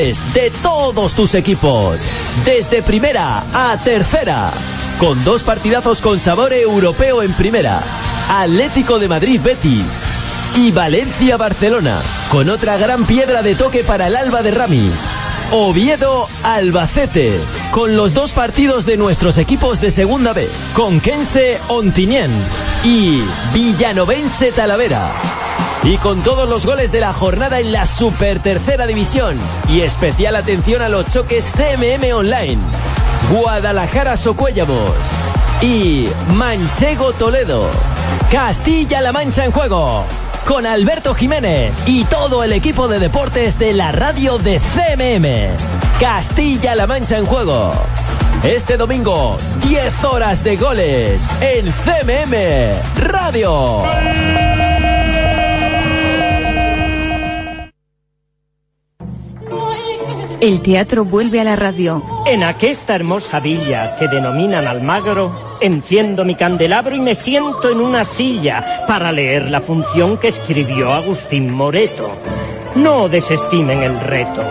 de todos tus equipos, desde primera a tercera, con dos partidazos con sabor europeo en primera, Atlético de Madrid Betis y Valencia Barcelona, con otra gran piedra de toque para el Alba de Ramis. Oviedo Albacete, con los dos partidos de nuestros equipos de Segunda B, con Kense Ontinyent y Villanovense Talavera. Y con todos los goles de la jornada en la Super Tercera División. Y especial atención a los choques CMM Online. Guadalajara Socuéllamos. Y Manchego Toledo. Castilla-La Mancha en juego. Con Alberto Jiménez y todo el equipo de deportes de la radio de CMM. Castilla-La Mancha en juego. Este domingo, 10 horas de goles en CMM Radio. El teatro vuelve a la radio. En aquesta hermosa villa que denominan Almagro, enciendo mi candelabro y me siento en una silla para leer la función que escribió Agustín Moreto. No desestimen el reto.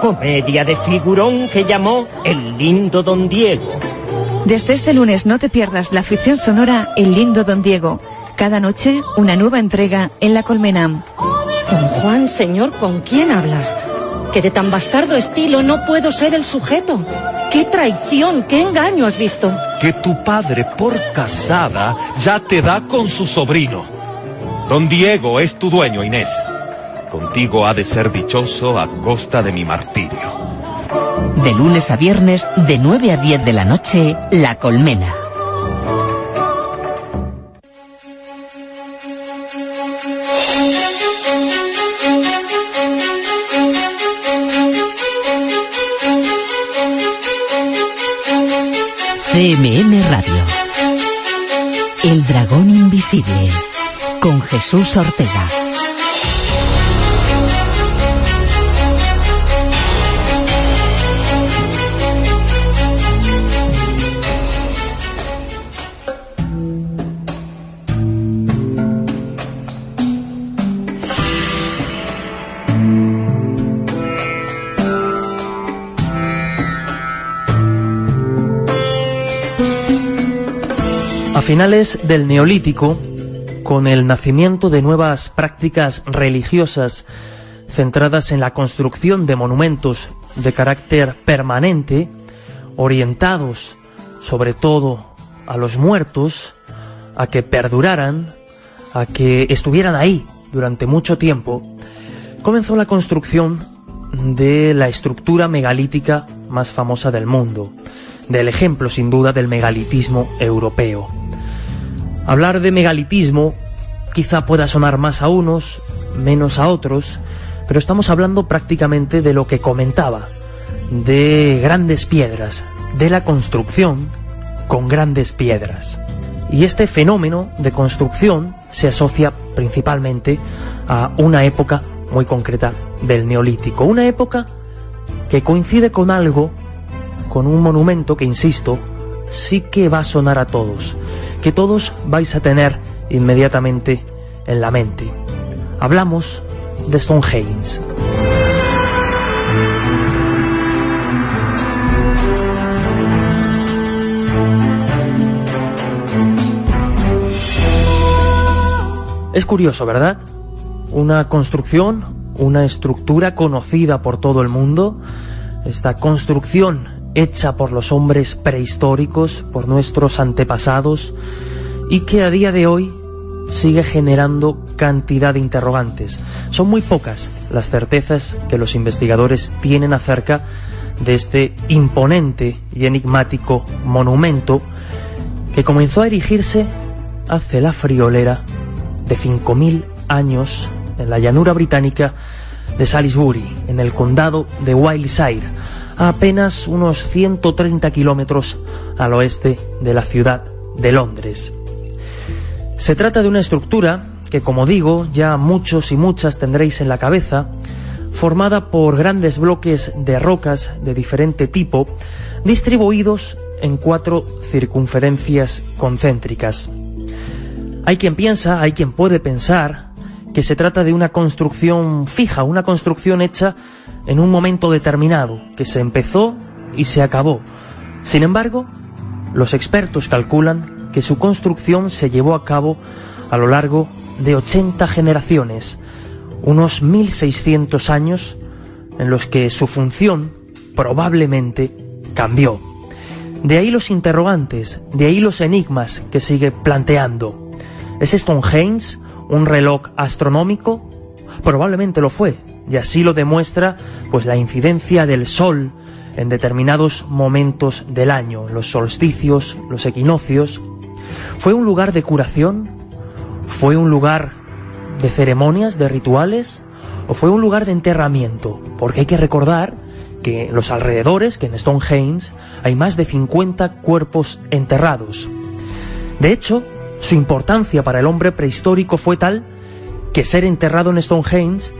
Comedia de figurón que llamó El lindo Don Diego. Desde este lunes no te pierdas la ficción sonora El lindo Don Diego. Cada noche una nueva entrega en La Colmena. Don Juan, señor, ¿con quién hablas? Que de tan bastardo estilo no puedo ser el sujeto. ¡Qué traición, qué engaño has visto! Que tu padre, por casada, ya te da con su sobrino. Don Diego es tu dueño, Inés. Contigo ha de ser dichoso a costa de mi martirio. De lunes a viernes, de 9 a 10 de la noche, La Colmena. CMM Radio. El dragón invisible. Con Jesús Ortega. A finales del Neolítico, con el nacimiento de nuevas prácticas religiosas centradas en la construcción de monumentos de carácter permanente, orientados sobre todo a los muertos, a que perduraran, a que estuvieran ahí durante mucho tiempo, comenzó la construcción de la estructura megalítica más famosa del mundo, del ejemplo sin duda del megalitismo europeo. Hablar de megalitismo quizá pueda sonar más a unos, menos a otros, pero estamos hablando prácticamente de lo que comentaba, de grandes piedras, de la construcción con grandes piedras. Y este fenómeno de construcción se asocia principalmente a una época muy concreta del Neolítico, una época que coincide con algo, con un monumento que, insisto, sí que va a sonar a todos, que todos vais a tener inmediatamente en la mente. Hablamos de Stonehenge. Es curioso, ¿verdad? Una construcción, una estructura conocida por todo el mundo, esta construcción hecha por los hombres prehistóricos, por nuestros antepasados, y que a día de hoy sigue generando cantidad de interrogantes. Son muy pocas las certezas que los investigadores tienen acerca de este imponente y enigmático monumento que comenzó a erigirse hace la friolera de 5.000 años en la llanura británica de Salisbury, en el condado de Wiltshire, apenas unos 130 kilómetros al oeste de la ciudad de Londres. Se trata de una estructura que, como digo, ya muchos y muchas tendréis en la cabeza, formada por grandes bloques de rocas de diferente tipo, distribuidos en cuatro circunferencias concéntricas. Hay quien piensa, hay quien puede pensar, que se trata de una construcción fija, una construcción hecha en un momento determinado, que se empezó y se acabó. Sin embargo, los expertos calculan que su construcción se llevó a cabo a lo largo de 80 generaciones, unos 1600 años en los que su función probablemente cambió. De ahí los interrogantes, de ahí los enigmas que sigue planteando. ¿Es Stonehenge un reloj astronómico? Probablemente lo fue, y así lo demuestra pues la incidencia del Sol en determinados momentos del año, los solsticios, los equinoccios. ¿Fue un lugar de curación? ¿Fue un lugar de ceremonias, de rituales? ¿O fue un lugar de enterramiento? Porque hay que recordar que en los alrededores, que en Stonehenge, hay más de 50 cuerpos enterrados. De hecho, su importancia para el hombre prehistórico fue tal que ser enterrado en Stonehenge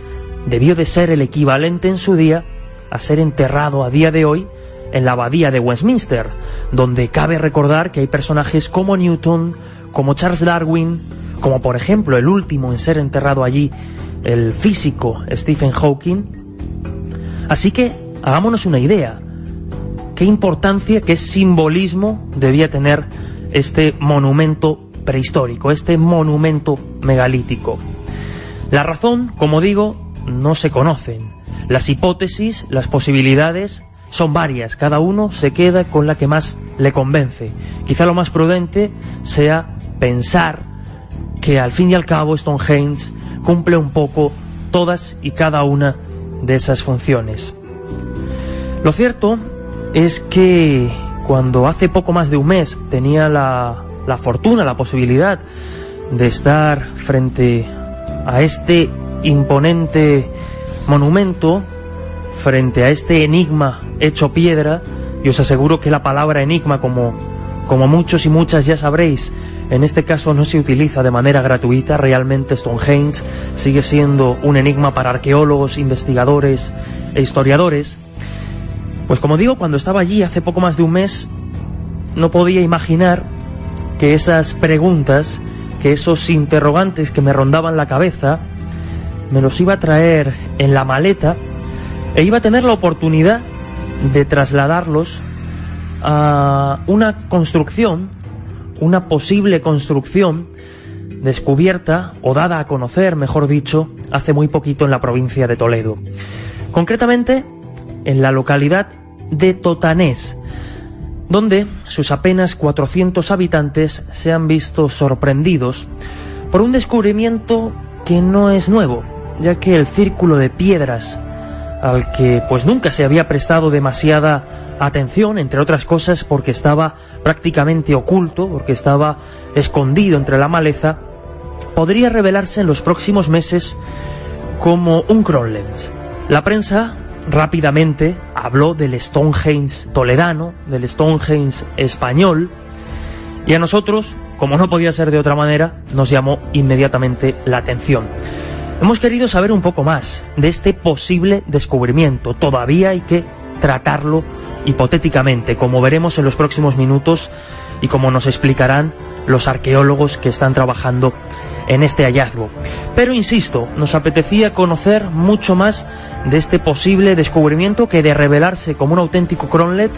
debió de ser el equivalente en su día a ser enterrado a día de hoy en la abadía de Westminster, donde cabe recordar que hay personajes como Newton, como Charles Darwin, como por ejemplo el último en ser enterrado allí, el físico Stephen Hawking. Así que hagámonos una idea, qué importancia, qué simbolismo debía tener este monumento prehistórico, este monumento megalítico. La razón, como digo, no se conocen. Las hipótesis, las posibilidades son varias, cada uno se queda con la que más le convence. Quizá lo más prudente sea pensar que al fin y al cabo Stonehenge cumple un poco todas y cada una de esas funciones. Lo cierto es que cuando hace poco más de un mes tenía la, la fortuna, la posibilidad de estar frente a este imponente monumento, frente a este enigma hecho piedra, y os aseguro que la palabra enigma, como, como muchos y muchas ya sabréis, en este caso no se utiliza de manera gratuita, realmente Stonehenge sigue siendo un enigma para arqueólogos, investigadores e historiadores. Pues como digo, cuando estaba allí hace poco más de un mes, no podía imaginar que esas preguntas, que esos interrogantes que me rondaban la cabeza, me los iba a traer en la maleta e iba a tener la oportunidad de trasladarlos a una construcción, una posible construcción descubierta o dada a conocer, mejor dicho, hace muy poquito en la provincia de Toledo. Concretamente en la localidad de Totanés, donde sus apenas 400 habitantes se han visto sorprendidos por un descubrimiento que no es nuevo, ya que el círculo de piedras al que pues nunca se había prestado demasiada atención, entre otras cosas porque estaba prácticamente oculto, porque estaba escondido entre la maleza, podría revelarse en los próximos meses como un Kronlens. La prensa rápidamente habló del Stonehenge toledano, del Stonehenge español, y a nosotros, como no podía ser de otra manera, nos llamó inmediatamente la atención. Hemos querido saber un poco más de este posible descubrimiento. Todavía hay que tratarlo hipotéticamente, como veremos en los próximos minutos y como nos explicarán los arqueólogos que están trabajando en este hallazgo. Pero insisto, nos apetecía conocer mucho más de este posible descubrimiento que de revelarse como un auténtico Cronlet,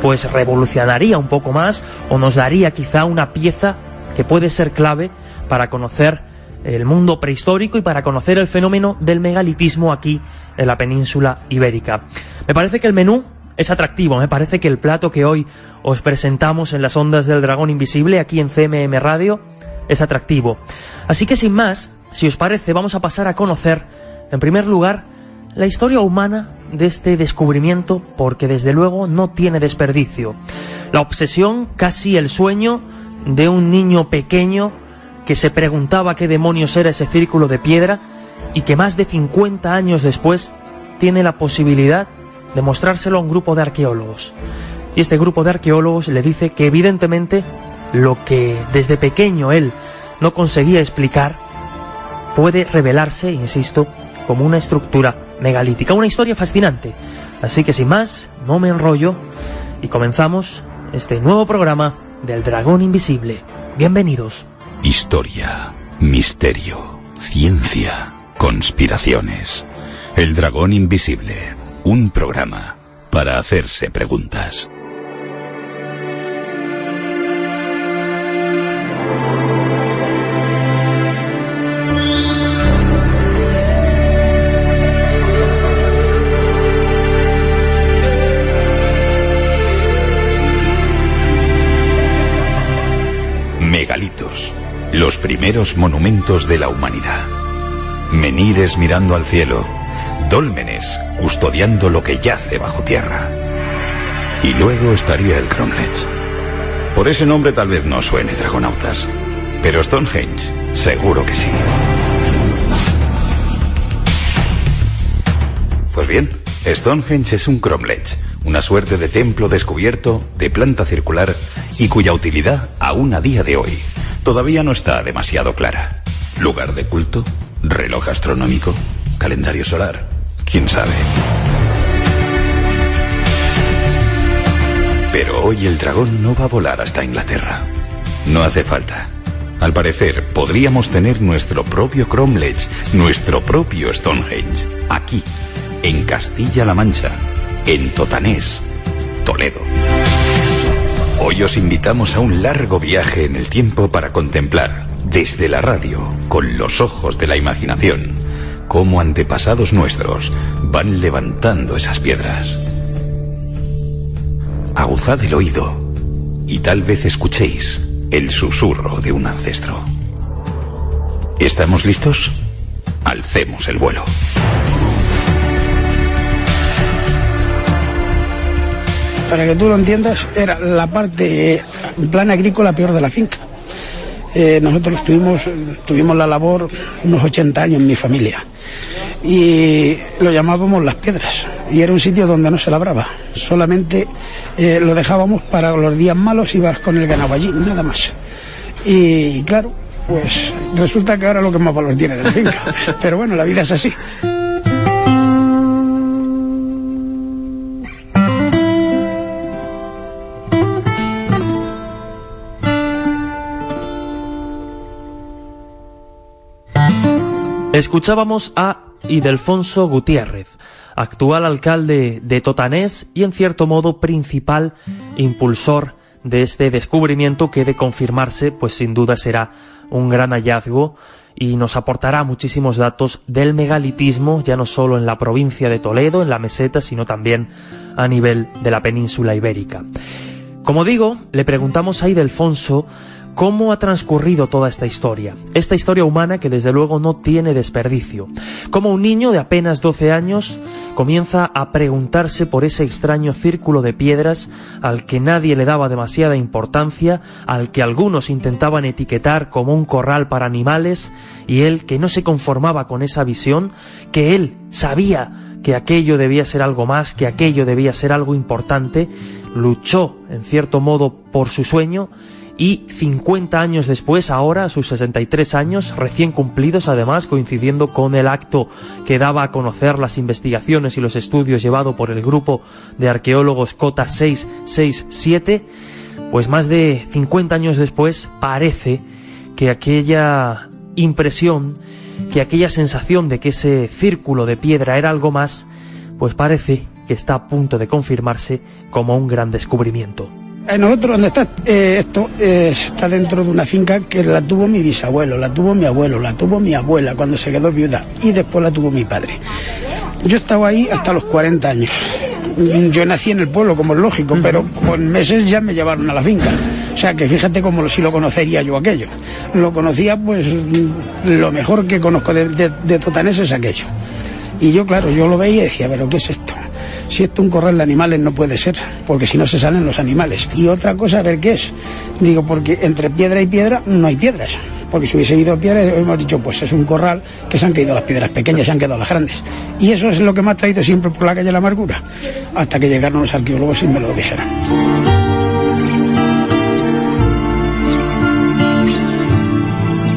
pues revolucionaría un poco más o nos daría quizá una pieza que puede ser clave para conocer el mundo prehistórico y para conocer el fenómeno del megalitismo aquí en la península ibérica. Me parece que el menú es atractivo, me parece que el plato que hoy os presentamos en las ondas del dragón invisible aquí en CMM Radio es atractivo. Así que sin más, si os parece, vamos a pasar a conocer, en primer lugar, la historia humana de este descubrimiento porque desde luego no tiene desperdicio. La obsesión, casi el sueño de un niño pequeño que se preguntaba qué demonios era ese círculo de piedra y que más de 50 años después tiene la posibilidad de mostrárselo a un grupo de arqueólogos. Y este grupo de arqueólogos le dice que evidentemente lo que desde pequeño él no conseguía explicar puede revelarse, insisto, como una estructura megalítica, una historia fascinante. Así que sin más, no me enrollo y comenzamos este nuevo programa del Dragón Invisible. Bienvenidos. Historia, misterio, ciencia, conspiraciones. El dragón invisible, Un programa para hacerse preguntas. Megalitos, los primeros monumentos de la humanidad. Menires mirando al cielo, dólmenes custodiando lo que yace bajo tierra. Y luego estaría el Cromlech. Por ese nombre tal vez no suene, dragonautas, pero Stonehenge seguro que sí. Pues bien, Stonehenge es un Cromlech, una suerte de templo descubierto de planta circular y cuya utilidad aún a día de hoy todavía no está demasiado clara. Lugar de culto, reloj astronómico, calendario solar, quién sabe. Pero hoy el dragón no va a volar hasta Inglaterra. No hace falta. Al parecer, podríamos tener nuestro propio Cromlech, nuestro propio Stonehenge, aquí, en Castilla-La Mancha, en Totanés, Toledo. Hoy os invitamos a un largo viaje en el tiempo para contemplar, desde la radio, con los ojos de la imaginación, cómo antepasados nuestros van levantando esas piedras. Aguzad el oído y tal vez escuchéis el susurro de un ancestro. ¿Estamos listos? Alcemos el vuelo. Para que tú lo entiendas, era la parte, en plan agrícola, peor de la finca. Eh, nosotros tuvimos, tuvimos la labor unos 80 años en mi familia y lo llamábamos las piedras y era un sitio donde no se labraba, solamente eh, lo dejábamos para los días malos, ibas con el ganado allí, nada más. Y claro, pues resulta que ahora lo que más valor tiene de la finca, pero bueno, la vida es así. Escuchábamos a Idelfonso Gutiérrez, actual alcalde de Totanés y en cierto modo principal impulsor de este descubrimiento que de confirmarse pues sin duda será un gran hallazgo y nos aportará muchísimos datos del megalitismo ya no solo en la provincia de Toledo, en la meseta, sino también a nivel de la península ibérica. Como digo, le preguntamos a Idelfonso cómo ha transcurrido toda esta historia. Esta historia humana que desde luego no tiene desperdicio. Como un niño de apenas 12 años comienza a preguntarse por ese extraño círculo de piedras al que nadie le daba demasiada importancia, al que algunos intentaban etiquetar como un corral para animales, y él que no se conformaba con esa visión, que él sabía que aquello debía ser algo más, que aquello debía ser algo importante, luchó en cierto modo por su sueño y 50 años después, ahora, a sus 63 años, recién cumplidos además, coincidiendo con el acto que daba a conocer las investigaciones y los estudios llevado por el grupo de arqueólogos Cota 667, pues más de 50 años después parece que aquella impresión, que aquella sensación de que ese círculo de piedra era algo más, pues parece que está a punto de confirmarse como un gran descubrimiento. Eh, nosotros donde está eh, esto eh, está dentro de una finca que la tuvo mi bisabuelo, la tuvo mi abuelo, la tuvo mi abuela cuando se quedó viuda y después la tuvo mi padre. Yo estaba ahí hasta los 40 años. Yo nací en el pueblo, como es lógico, pero con meses ya me llevaron a la finca. O sea que fíjate cómo si lo conocería yo aquello. Lo conocía, pues lo mejor que conozco de, de Totanés es aquello. Y yo, claro, yo lo veía y decía, pero ¿qué es esto? Si esto un corral de animales no puede ser, porque si no se salen los animales. Y otra cosa, a ver qué es. Digo, porque entre piedra y piedra no hay piedras. Porque si hubiese habido piedras, hemos dicho, pues es un corral que se han caído las piedras pequeñas, se han quedado las grandes. Y eso es lo que me ha traído siempre por la calle La Amargura, hasta que llegaron los arqueólogos y me lo dijeron.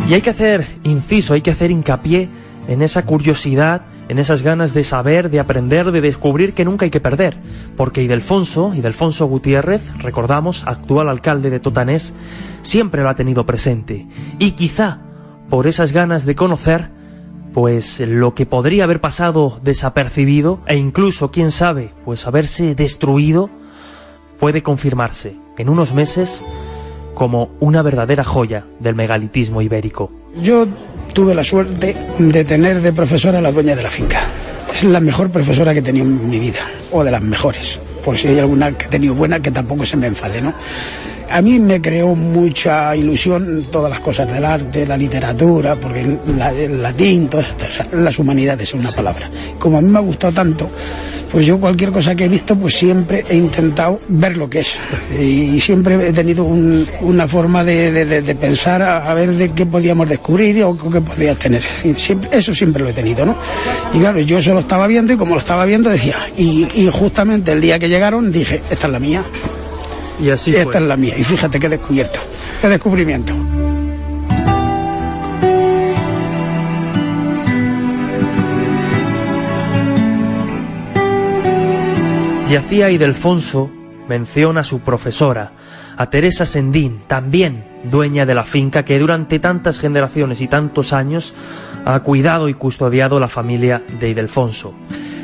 Y hay que hacer inciso, hay que hacer hincapié en esa curiosidad en esas ganas de saber, de aprender, de descubrir que nunca hay que perder, porque Idelfonso, Idelfonso Gutiérrez, recordamos, actual alcalde de Totanés, siempre lo ha tenido presente, y quizá por esas ganas de conocer, pues lo que podría haber pasado desapercibido e incluso, quién sabe, pues haberse destruido, puede confirmarse en unos meses como una verdadera joya del megalitismo ibérico. Yo tuve la suerte de tener de profesora a la dueña de la finca. Es la mejor profesora que he tenido en mi vida, o de las mejores, por si hay alguna que he tenido buena que tampoco se me enfade, ¿no? A mí me creó mucha ilusión todas las cosas del arte, la literatura, porque el latín, todas estas, las humanidades es una palabra. Como a mí me ha gustado tanto, pues yo cualquier cosa que he visto, pues siempre he intentado ver lo que es. Y, siempre he tenido una forma de, pensar a, ver de qué podíamos descubrir o qué podías tener. eso siempre lo he tenido, ¿no? Y claro, yo eso lo estaba viendo y como lo estaba viendo decía, y, y justamente el día que llegaron dije, esta es la mía. Y así Esta es la mía. Y fíjate qué descubierto, qué descubrimiento. Y hacía Idelfonso mención a su profesora, a Teresa Sendín, también dueña de la finca que durante tantas generaciones y tantos años ha cuidado y custodiado la familia de Idelfonso.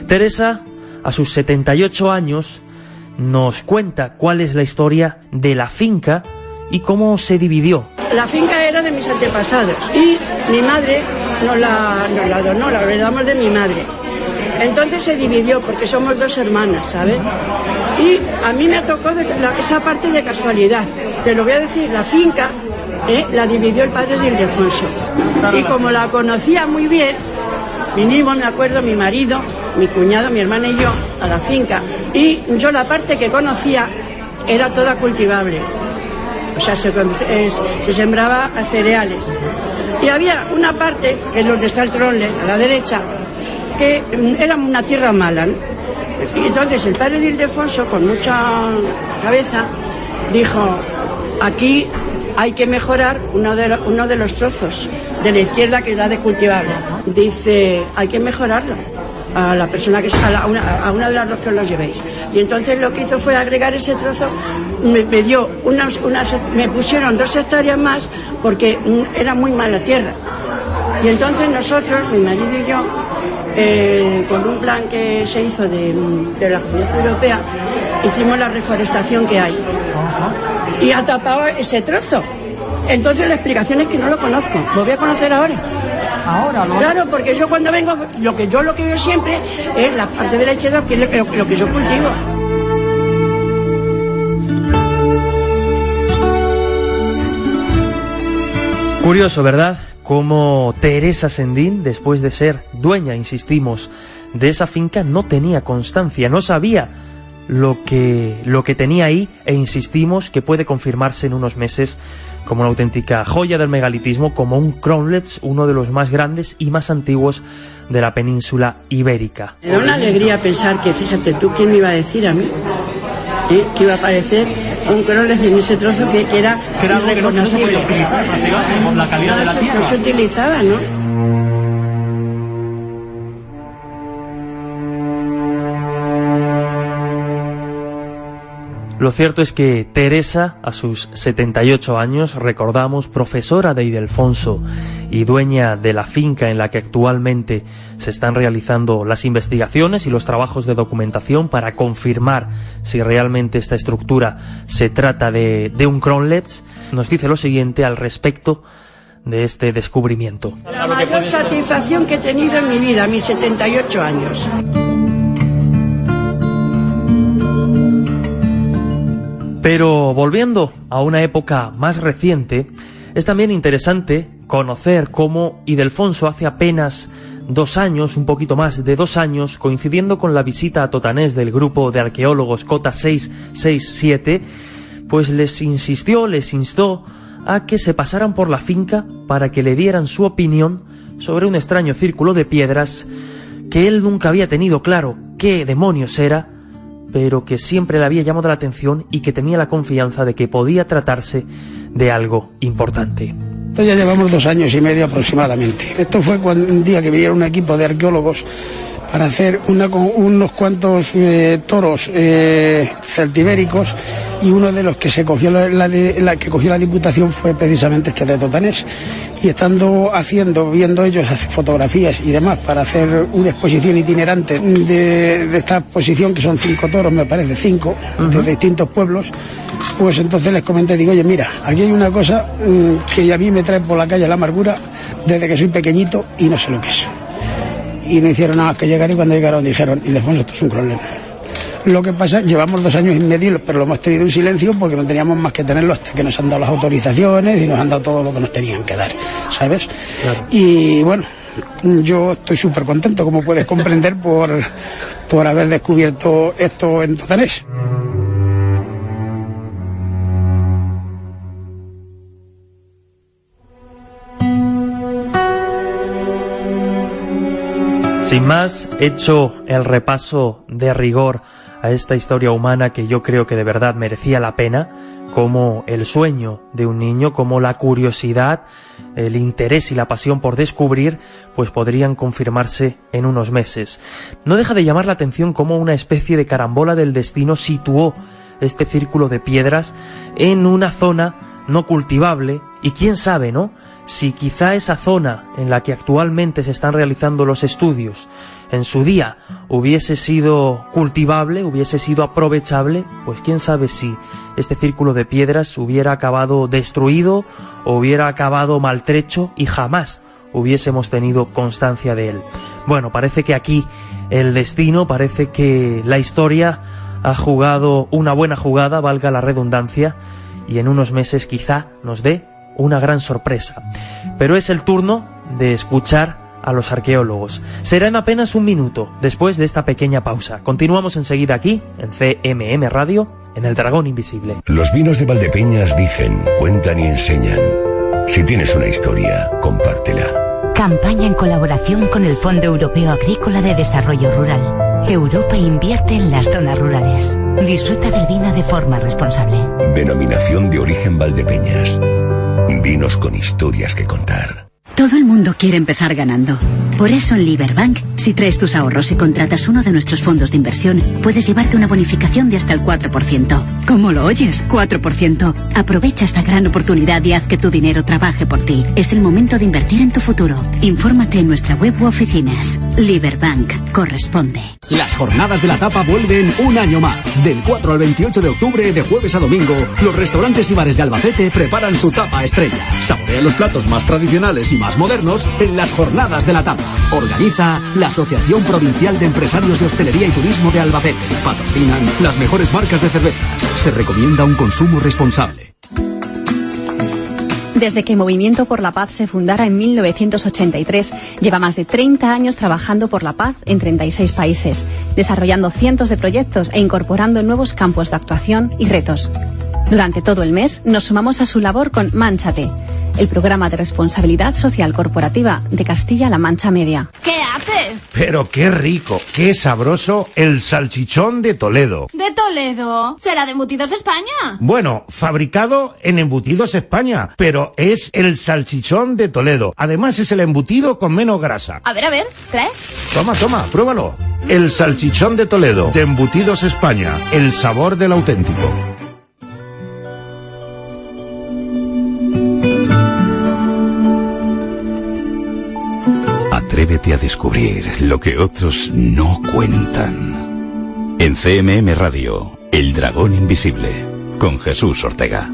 Teresa, a sus 78 años, nos cuenta cuál es la historia de la finca y cómo se dividió. La finca era de mis antepasados y mi madre nos la, nos la donó, la heredamos de mi madre. Entonces se dividió porque somos dos hermanas, ¿sabes? Y a mí me tocó esa parte de casualidad. Te lo voy a decir, la finca ¿eh? la dividió el padre de Ildefonso. Y como la conocía muy bien, vinimos, me acuerdo, mi marido, mi cuñado, mi hermana y yo a la finca y yo la parte que conocía era toda cultivable. O sea, se, sembraba cereales. Y había una parte, que es donde está el tronle, a la derecha, que mm, era una tierra mala. Y entonces el padre de Ildefonso, con mucha cabeza, dijo, aquí hay que mejorar uno de, uno de los trozos de la izquierda que es la de cultivable. Dice, hay que mejorarlo a la persona que a, una, una de las dos que los llevéis. Y entonces lo que hizo fue agregar ese trozo, me, dio unas, unas, me pusieron dos hectáreas más porque era muy mala tierra. Y entonces nosotros, mi marido y yo, eh, con un plan que se hizo de, de la Comunidad Europea, hicimos la reforestación que hay. Y ha tapado ese trozo. Entonces la explicación es que no lo conozco. Lo voy a conocer ahora. Ahora, Claro, porque yo cuando vengo, lo que yo lo que veo siempre es la parte de la izquierda, que es lo, que yo cultivo. Curioso, ¿verdad? Como Teresa Sendín, después de ser dueña, insistimos, de esa finca, no tenía constancia, no sabía lo que, lo que tenía ahí e insistimos que puede confirmarse en unos meses como una auténtica joya del megalitismo, como un Kronlitz, uno de los más grandes y más antiguos de la península ibérica. Me da una alegría pensar que, fíjate tú, ¿quién me iba a decir a mí? Que iba a aparecer un Kronlitz en ese trozo que, era, que era irreconocible. la calidad de la tierra. No se utilizaba, ¿no? Lo cierto es que Teresa, a sus 78 años, recordamos, profesora de Idelfonso y dueña de la finca en la que actualmente se están realizando las investigaciones y los trabajos de documentación para confirmar si realmente esta estructura se trata de, un Kronletz, nos dice lo siguiente al respecto de este descubrimiento. La mayor satisfacción que he tenido en mi vida, mis 78 años. Pero volviendo a una época más reciente, es también interesante conocer cómo Idelfonso hace apenas dos años, un poquito más de dos años, coincidiendo con la visita a Totanés del grupo de arqueólogos Cota 667, pues les insistió, les instó a que se pasaran por la finca para que le dieran su opinión sobre un extraño círculo de piedras que él nunca había tenido claro qué demonios era, pero que siempre le había llamado la atención y que tenía la confianza de que podía tratarse de algo importante. Esto ya llevamos dos años y medio aproximadamente. Esto fue cuando un día que vinieron un equipo de arqueólogos para hacer una, unos cuantos eh, toros eh, celtibéricos y uno de los que se cogió la, la, que cogió la diputación fue precisamente este de Totanés. Y estando haciendo viendo ellos fotografías y demás para hacer una exposición itinerante de, esta exposición que son cinco toros me parece cinco de distintos pueblos pues entonces les comenté digo oye mira aquí hay una cosa mm, que a mí me trae por la calle la amargura desde que soy pequeñito y no sé lo que es y no hicieron nada que llegar y cuando llegaron dijeron y después esto es un problema lo que pasa, llevamos dos años y medio, pero lo hemos tenido en silencio porque no teníamos más que tenerlo hasta que nos han dado las autorizaciones y nos han dado todo lo que nos tenían que dar, ¿sabes? Y bueno, yo estoy súper contento, como puedes comprender, por, por haber descubierto esto en Totanés. Sin más, hecho el repaso de rigor a esta historia humana que yo creo que de verdad merecía la pena, como el sueño de un niño, como la curiosidad, el interés y la pasión por descubrir, pues podrían confirmarse en unos meses. No deja de llamar la atención cómo una especie de carambola del destino situó este círculo de piedras en una zona no cultivable y quién sabe, ¿no? Si quizá esa zona en la que actualmente se están realizando los estudios en su día hubiese sido cultivable, hubiese sido aprovechable, pues quién sabe si este círculo de piedras hubiera acabado destruido o hubiera acabado maltrecho y jamás hubiésemos tenido constancia de él. Bueno, parece que aquí el destino, parece que la historia ha jugado una buena jugada, valga la redundancia, y en unos meses quizá nos dé una gran sorpresa. Pero es el turno de escuchar a los arqueólogos. Será en apenas un minuto después de esta pequeña pausa. Continuamos enseguida aquí, en CMM Radio, en El Dragón Invisible. Los vinos de Valdepeñas dicen, cuentan y enseñan. Si tienes una historia, compártela. Campaña en colaboración con el Fondo Europeo Agrícola de Desarrollo Rural. Europa invierte en las zonas rurales. Disfruta del vino de forma responsable. Denominación de origen Valdepeñas. Vinos con historias que contar. Todo el mundo quiere empezar ganando. Por eso en Liberbank, si traes tus ahorros y contratas uno de nuestros fondos de inversión, puedes llevarte una bonificación de hasta el 4%. ¿Cómo lo oyes? 4%. Aprovecha esta gran oportunidad y haz que tu dinero trabaje por ti. Es el momento de invertir en tu futuro. Infórmate en nuestra web u oficinas. Liberbank corresponde. Las jornadas de la tapa vuelven un año más. Del 4 al 28 de octubre, de jueves a domingo, los restaurantes y bares de Albacete preparan su tapa estrella. Saborea los platos más tradicionales y más modernos en las jornadas de la tapa. Organiza la Asociación Provincial de Empresarios de Hostelería y Turismo de Albacete. Patrocinan las mejores marcas de cervezas. Se recomienda un consumo responsable. Desde que Movimiento por la Paz se fundara en 1983, lleva más de 30 años trabajando por la paz en 36 países, desarrollando cientos de proyectos e incorporando nuevos campos de actuación y retos. Durante todo el mes nos sumamos a su labor con Manchate, el programa de responsabilidad social corporativa de Castilla-La Mancha Media. ¿Qué haces? Pero qué rico, qué sabroso el salchichón de Toledo. ¿De Toledo? ¿Será de Embutidos España? Bueno, fabricado en Embutidos España, pero es el salchichón de Toledo. Además es el embutido con menos grasa. A ver, a ver, trae. Toma, toma, pruébalo. El salchichón de Toledo, de Embutidos España, el sabor del auténtico. Atrévete a descubrir lo que otros no cuentan. En CMM Radio, El Dragón Invisible, con Jesús Ortega.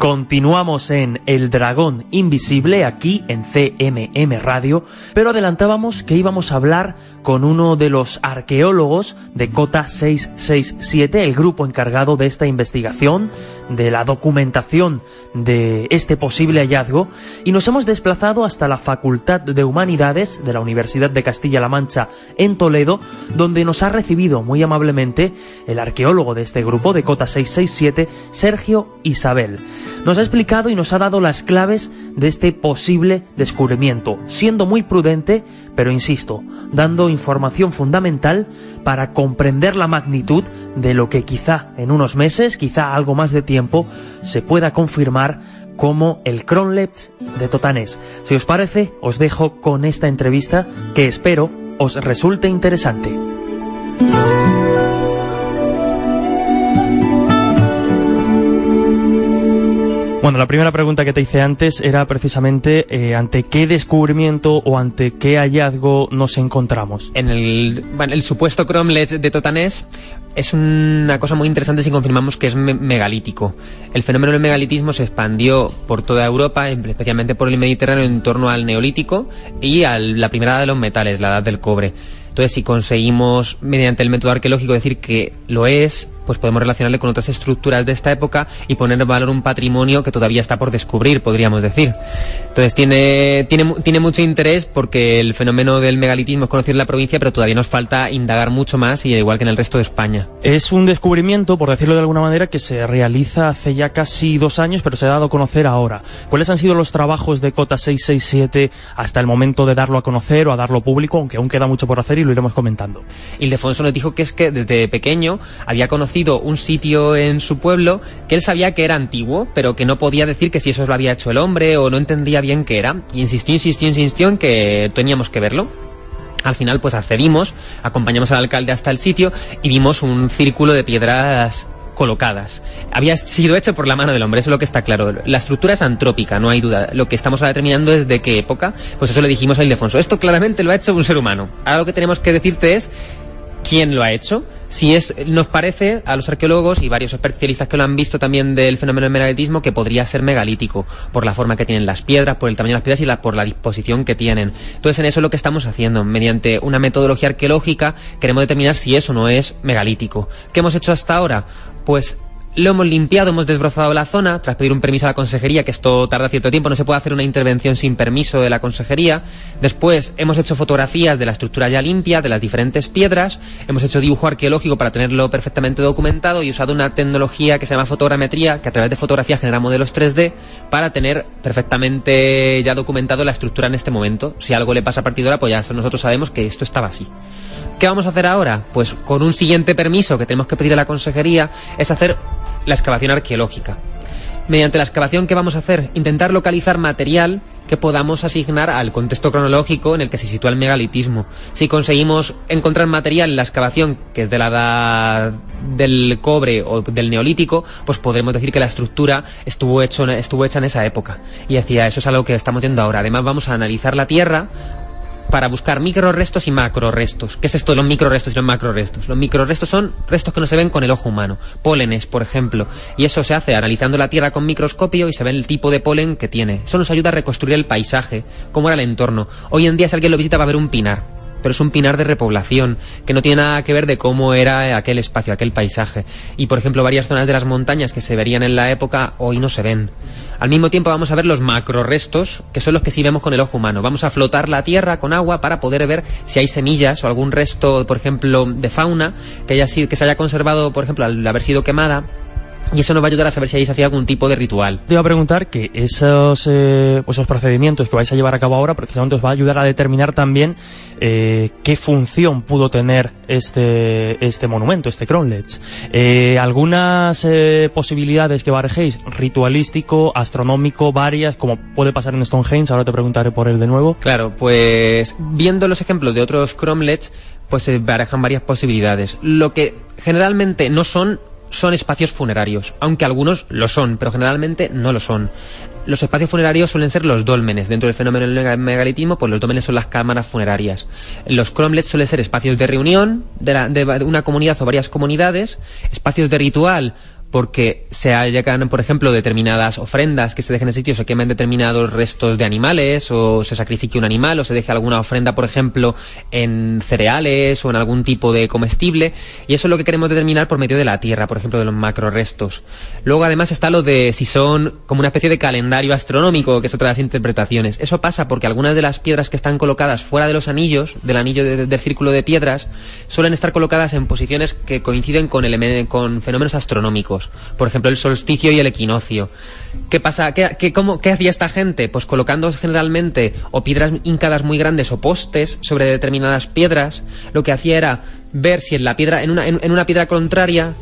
Continuamos en El Dragón Invisible aquí en CMM Radio, pero adelantábamos que íbamos a hablar con uno de los arqueólogos de Cota 667, el grupo encargado de esta investigación, de la documentación de este posible hallazgo, y nos hemos desplazado hasta la Facultad de Humanidades de la Universidad de Castilla-La Mancha en Toledo, donde nos ha recibido muy amablemente el arqueólogo de este grupo de Cota 667, Sergio Isabel. Nos ha explicado y nos ha dado las claves de este posible descubrimiento, siendo muy prudente, pero insisto, dando información fundamental para comprender la magnitud de lo que quizá en unos meses, quizá algo más de tiempo, se pueda confirmar como el Cronlet de Totanés. Si os parece, os dejo con esta entrevista que espero os resulte interesante. Bueno, la primera pregunta que te hice antes era precisamente eh, ante qué descubrimiento o ante qué hallazgo nos encontramos. En el, supuesto cromlet de Totanés es una cosa muy interesante si confirmamos que es me megalítico. El fenómeno del megalitismo se expandió por toda Europa, especialmente por el Mediterráneo, en torno al neolítico y a la primera edad de los metales, la edad del cobre. Entonces, si conseguimos, mediante el método arqueológico, decir que lo es, pues podemos relacionarle con otras estructuras de esta época y poner en valor un patrimonio que todavía está por descubrir, podríamos decir. Entonces, tiene, tiene, tiene mucho interés porque el fenómeno del megalitismo es conocido en la provincia, pero todavía nos falta indagar mucho más, y igual que en el resto de España. Es un descubrimiento, por decirlo de alguna manera, que se realiza hace ya casi dos años, pero se ha dado a conocer ahora. ¿Cuáles han sido los trabajos de Cota 667 hasta el momento de darlo a conocer o a darlo público, aunque aún queda mucho por hacer y lo iremos comentando? Ildefonso nos dijo que es que desde pequeño había conocido un sitio en su pueblo que él sabía que era antiguo, pero que no podía decir que si eso lo había hecho el hombre o no entendía bien qué era. Y insistió, insistió, insistió en que teníamos que verlo. Al final, pues accedimos, acompañamos al alcalde hasta el sitio y vimos un círculo de piedras colocadas. Había sido hecho por la mano del hombre, eso es lo que está claro. La estructura es antrópica, no hay duda. Lo que estamos ahora determinando es de qué época, pues eso le dijimos a Ildefonso. Esto claramente lo ha hecho un ser humano. Ahora lo que tenemos que decirte es quién lo ha hecho. Si es, nos parece a los arqueólogos y varios especialistas que lo han visto también del fenómeno del megalitismo que podría ser megalítico por la forma que tienen las piedras, por el tamaño de las piedras y por la disposición que tienen. Entonces en eso es lo que estamos haciendo. Mediante una metodología arqueológica queremos determinar si eso no es megalítico. ¿Qué hemos hecho hasta ahora? Pues lo hemos limpiado, hemos desbrozado la zona, tras pedir un permiso a la consejería, que esto tarda cierto tiempo, no se puede hacer una intervención sin permiso de la consejería. Después hemos hecho fotografías de la estructura ya limpia, de las diferentes piedras, hemos hecho dibujo arqueológico para tenerlo perfectamente documentado y usado una tecnología que se llama fotogrametría, que a través de fotografía genera modelos 3D para tener perfectamente ya documentado la estructura en este momento. Si algo le pasa a ahora, pues ya nosotros sabemos que esto estaba así. ¿Qué vamos a hacer ahora? Pues con un siguiente permiso que tenemos que pedir a la consejería es hacer la excavación arqueológica. Mediante la excavación que vamos a hacer, intentar localizar material que podamos asignar al contexto cronológico en el que se sitúa el megalitismo. Si conseguimos encontrar material en la excavación que es de la edad del cobre o del neolítico, pues podremos decir que la estructura estuvo, hecho, estuvo hecha en esa época. Y hacia eso es algo que estamos viendo ahora. Además vamos a analizar la Tierra para buscar microrestos y macrorestos. ¿Qué es esto de los microrestos y los macrorestos? Los microrestos son restos que no se ven con el ojo humano, pólenes, por ejemplo, y eso se hace analizando la Tierra con microscopio y se ve el tipo de polen que tiene. Eso nos ayuda a reconstruir el paisaje, cómo era el entorno. Hoy en día si alguien lo visita va a ver un pinar, pero es un pinar de repoblación, que no tiene nada que ver de cómo era aquel espacio, aquel paisaje. Y por ejemplo, varias zonas de las montañas que se verían en la época hoy no se ven. Al mismo tiempo vamos a ver los macrorestos, que son los que sí vemos con el ojo humano. Vamos a flotar la tierra con agua para poder ver si hay semillas o algún resto, por ejemplo, de fauna que, haya sido, que se haya conservado, por ejemplo, al haber sido quemada y eso nos va a ayudar a saber si ahí se hacía algún tipo de ritual. Te iba a preguntar que esos, eh, esos procedimientos que vais a llevar a cabo ahora precisamente os va a ayudar a determinar también eh, qué función pudo tener este, este monumento, este Kronlech. Eh, algunas eh, posibilidades que barajéis, ritualístico, astronómico, varias, como puede pasar en Stonehenge, ahora te preguntaré por él de nuevo. Claro, pues viendo los ejemplos de otros Cromlechs, pues se barajan varias posibilidades. Lo que generalmente no son son espacios funerarios, aunque algunos lo son, pero generalmente no lo son. Los espacios funerarios suelen ser los dólmenes. Dentro del fenómeno del megalitismo, pues los dólmenes son las cámaras funerarias. Los cromlechs suelen ser espacios de reunión de, la, de una comunidad o varias comunidades, espacios de ritual, porque se llegan, por ejemplo, determinadas ofrendas que se dejen en sitio, se quemen determinados restos de animales, o se sacrifique un animal, o se deje alguna ofrenda, por ejemplo, en cereales o en algún tipo de comestible, y eso es lo que queremos determinar por medio de la tierra, por ejemplo, de los macrorestos. Luego, además, está lo de si son como una especie de calendario astronómico, que es otra de las interpretaciones. Eso pasa porque algunas de las piedras que están colocadas fuera de los anillos, del anillo de, del círculo de piedras, suelen estar colocadas en posiciones que coinciden con, con fenómenos astronómicos por ejemplo, el solsticio y el equinoccio. ¿Qué pasa? ¿Qué, qué, cómo, ¿Qué hacía esta gente? Pues colocando generalmente o piedras hincadas muy grandes o postes sobre determinadas piedras, lo que hacía era ver si en la piedra, en una, piedra contraria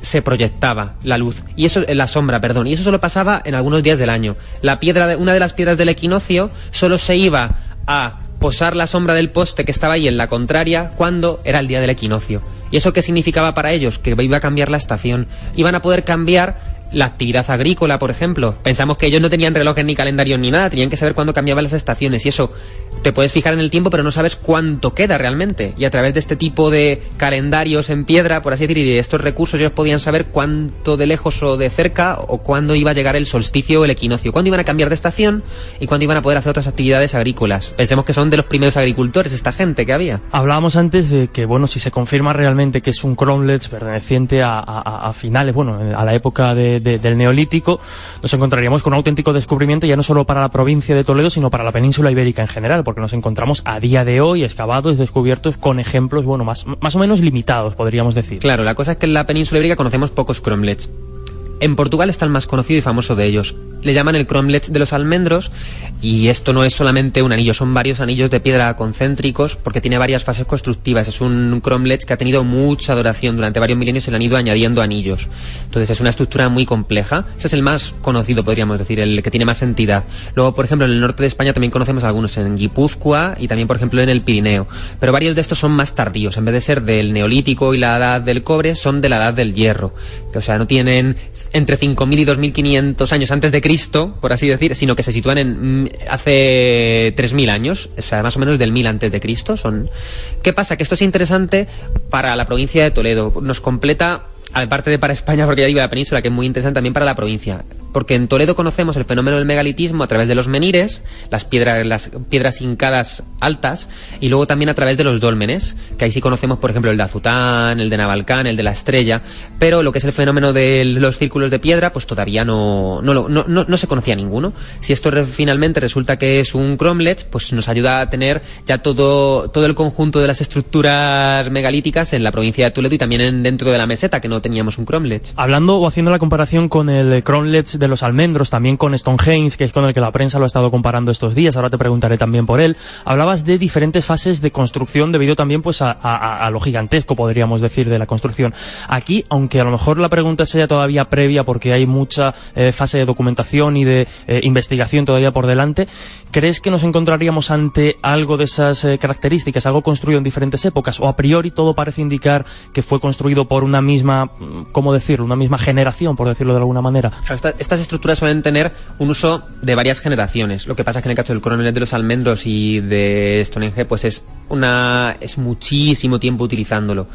se proyectaba la luz y eso la sombra, perdón, y eso solo pasaba en algunos días del año. La piedra una de las piedras del equinoccio solo se iba a posar la sombra del poste que estaba ahí en la contraria cuando era el día del equinoccio. ¿Y eso qué significaba para ellos? Que iba a cambiar la estación. Iban a poder cambiar la actividad agrícola, por ejemplo. Pensamos que ellos no tenían relojes ni calendarios ni nada, tenían que saber cuándo cambiaban las estaciones y eso te puedes fijar en el tiempo, pero no sabes cuánto queda realmente. Y a través de este tipo de calendarios en piedra, por así decir, y de estos recursos, ellos podían saber cuánto de lejos o de cerca o cuándo iba a llegar el solsticio o el equinoccio, cuándo iban a cambiar de estación y cuándo iban a poder hacer otras actividades agrícolas. Pensemos que son de los primeros agricultores esta gente que había. Hablábamos antes de que, bueno, si se confirma realmente que es un cromlech perteneciente a, finales, bueno, a la época de, del Neolítico, nos encontraríamos con un auténtico descubrimiento ya no solo para la provincia de Toledo, sino para la península ibérica en general, porque nos encontramos a día de hoy excavados, descubiertos con ejemplos, bueno, más, más o menos limitados, podríamos decir. Claro, la cosa es que en la península ibérica conocemos pocos cromlechs. En Portugal está el más conocido y famoso de ellos. Le llaman el cromlech de los almendros y esto no es solamente un anillo, son varios anillos de piedra concéntricos porque tiene varias fases constructivas. Es un cromlech que ha tenido mucha duración durante varios milenios se le han ido añadiendo anillos. Entonces es una estructura muy compleja. Ese es el más conocido, podríamos decir, el que tiene más entidad. Luego, por ejemplo, en el norte de España también conocemos algunos en Guipúzcoa y también, por ejemplo, en el Pirineo. Pero varios de estos son más tardíos. En vez de ser del neolítico y la edad del cobre, son de la edad del hierro. O sea, no tienen entre 5.000 y 2.500 años antes de Cristo, por así decir, sino que se sitúan en mm, hace 3.000 años, o sea, más o menos del 1000 antes de Cristo. Son... ¿Qué pasa? Que esto es interesante para la provincia de Toledo. Nos completa aparte de para España, porque ya digo la península, que es muy interesante también para la provincia. Porque en Toledo conocemos el fenómeno del megalitismo a través de los menires, las piedras, las piedras hincadas altas, y luego también a través de los dólmenes, que ahí sí conocemos, por ejemplo, el de Azután, el de Navalcán, el de la Estrella, pero lo que es el fenómeno de los círculos de piedra, pues todavía no, no, no, no, no se conocía ninguno. Si esto re, finalmente resulta que es un cromlech, pues nos ayuda a tener ya todo, todo el conjunto de las estructuras megalíticas en la provincia de Toledo y también en, dentro de la meseta, que no teníamos un cromlech. Hablando o haciendo la comparación con el cromlech de los almendros, también con Stonehenge, que es con el que la prensa lo ha estado comparando estos días, ahora te preguntaré también por él, hablabas de diferentes fases de construcción debido también pues a, a, a lo gigantesco, podríamos decir, de la construcción. Aquí, aunque a lo mejor la pregunta sea todavía previa porque hay mucha eh, fase de documentación y de eh, investigación todavía por delante, ¿crees que nos encontraríamos ante algo de esas eh, características, algo construido en diferentes épocas? ¿O a priori todo parece indicar que fue construido por una misma, ¿cómo decirlo?, una misma generación, por decirlo de alguna manera. Esta, estas estructuras suelen tener un uso de varias generaciones. Lo que pasa es que en el caso del coronel de los almendros y de Stonehenge, pues es una es muchísimo tiempo utilizándolo.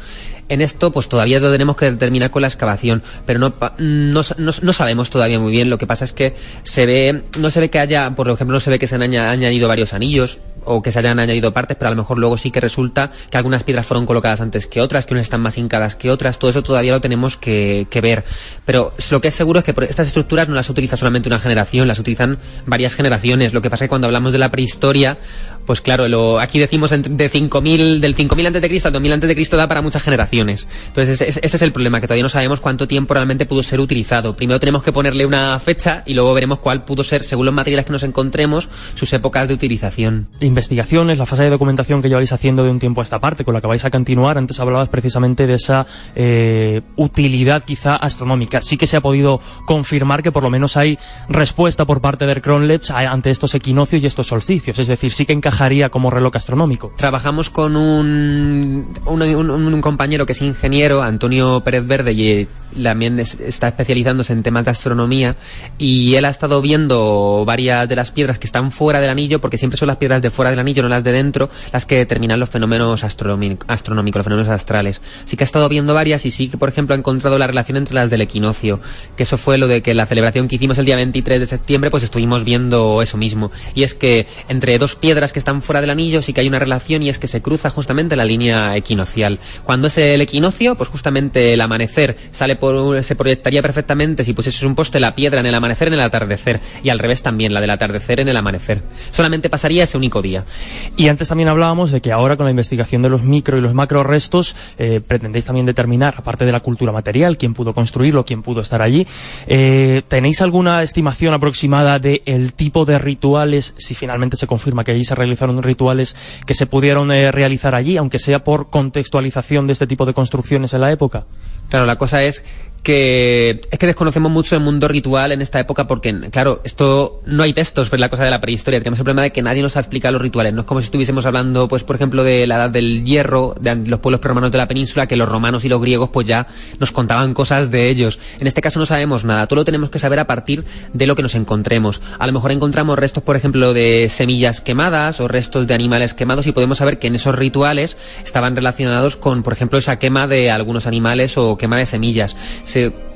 En esto, pues todavía lo tenemos que determinar con la excavación, pero no, no, no, no, sabemos todavía muy bien. Lo que pasa es que se ve, no se ve que haya, por ejemplo, no se ve que se han añadido varios anillos o que se hayan añadido partes, pero a lo mejor luego sí que resulta que algunas piedras fueron colocadas antes que otras, que unas están más hincadas que otras. Todo eso todavía lo tenemos que, ver. Pero lo que es seguro es que estas estructuras no las utiliza solamente una generación, las utilizan varias generaciones. Lo que pasa es que cuando hablamos de la prehistoria, pues claro, lo, aquí decimos de 5000, del 5000 antes de Cristo al 2000 antes de Cristo da para muchas generaciones. Entonces ese, ese, es el problema, que todavía no sabemos cuánto tiempo realmente pudo ser utilizado. Primero tenemos que ponerle una fecha y luego veremos cuál pudo ser, según los materiales que nos encontremos, sus épocas de utilización. Investigaciones, la fase de documentación que lleváis haciendo de un tiempo a esta parte, con la que vais a continuar. Antes hablabas precisamente de esa eh, utilidad quizá astronómica. Sí que se ha podido confirmar que por lo menos hay respuesta por parte del Cronlech ante estos equinoccios y estos solsticios. Es decir, sí que encaja encajaría como reloj astronómico. Trabajamos con un, un, compañero que es ingeniero, Antonio Pérez Verde, y también es, está especializándose en temas de astronomía, y él ha estado viendo varias de las piedras que están fuera del anillo, porque siempre son las piedras de fuera del anillo, no las de dentro, las que determinan los fenómenos astronómicos, los fenómenos astrales. Sí que ha estado viendo varias y sí que, por ejemplo, ha encontrado la relación entre las del equinoccio, que eso fue lo de que la celebración que hicimos el día 23 de septiembre, pues estuvimos viendo eso mismo. Y es que entre dos piedras que están fuera del anillo sí que hay una relación y es que se cruza justamente la línea equinocial. Cuando es el equinoccio, pues justamente el amanecer sale por, se proyectaría perfectamente si pusieses un poste la piedra en el amanecer en el atardecer y al revés también la del atardecer en el amanecer. Solamente pasaría ese único día. Y antes también hablábamos de que ahora con la investigación de los micro y los macro restos eh, pretendéis también determinar, aparte de la cultura material, quién pudo construirlo, quién pudo estar allí. Eh, ¿Tenéis alguna estimación aproximada del el tipo de rituales, si finalmente se confirma que allí se realizaron rituales que se pudieron eh, realizar allí, aunque sea por contextualización de este tipo de construcciones en la época? Claro, la cosa es que es que desconocemos mucho el mundo ritual en esta época porque, claro, esto no hay textos, pues la cosa de la prehistoria. Tenemos el problema de que nadie nos ha explicado los rituales. No es como si estuviésemos hablando, pues, por ejemplo, de la edad del hierro, de los pueblos prerromanos de la península, que los romanos y los griegos, pues ya nos contaban cosas de ellos. En este caso no sabemos nada. Todo lo tenemos que saber a partir de lo que nos encontremos. A lo mejor encontramos restos, por ejemplo, de semillas quemadas o restos de animales quemados y podemos saber que en esos rituales estaban relacionados con, por ejemplo, esa quema de algunos animales o quema de semillas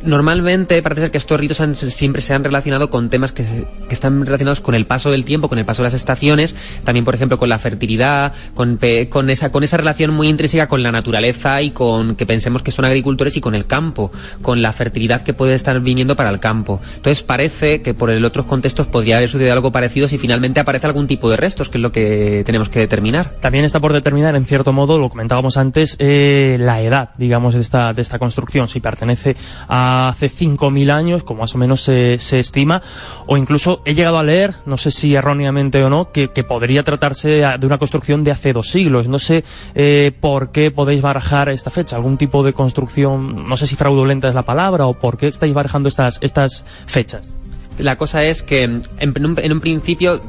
normalmente parece ser que estos ritos siempre se han relacionado con temas que, están relacionados con el paso del tiempo, con el paso de las estaciones, también por ejemplo con la fertilidad, con, con, esa, con esa relación muy intrínseca con la naturaleza y con que pensemos que son agricultores y con el campo, con la fertilidad que puede estar viniendo para el campo. Entonces parece que por el otros contextos podría haber sucedido algo parecido si finalmente aparece algún tipo de restos, que es lo que tenemos que determinar. También está por determinar, en cierto modo, lo comentábamos antes, eh, la edad, digamos, esta, de esta construcción, si pertenece a hace 5.000 años, como más o menos se, se, estima, o incluso he llegado a leer, no sé si erróneamente o no, que, que podría tratarse de una construcción de hace dos siglos. No sé eh, por qué podéis barajar esta fecha, algún tipo de construcción, no sé si fraudulenta es la palabra, o por qué estáis barajando estas, estas fechas. La cosa es que en, un principio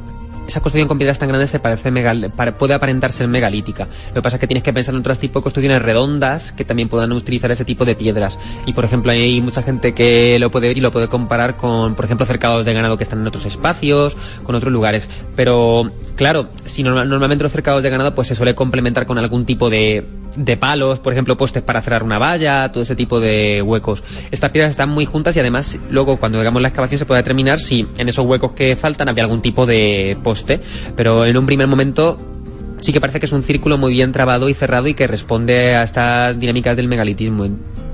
esa construcción con piedras tan grandes se parece megal puede aparentar ser megalítica. Lo que pasa es que tienes que pensar en otros tipos de construcciones redondas que también puedan utilizar ese tipo de piedras. Y por ejemplo, hay mucha gente que lo puede ver y lo puede comparar con, por ejemplo, cercados de ganado que están en otros espacios, con otros lugares. Pero, claro, si normalmente los cercados de ganado pues se suele complementar con algún tipo de, de palos, por ejemplo, postes para cerrar una valla, todo ese tipo de huecos. Estas piedras están muy juntas y además luego cuando hagamos la excavación se puede determinar si en esos huecos que faltan había algún tipo de poste. Pero en un primer momento sí que parece que es un círculo muy bien trabado y cerrado y que responde a estas dinámicas del megalitismo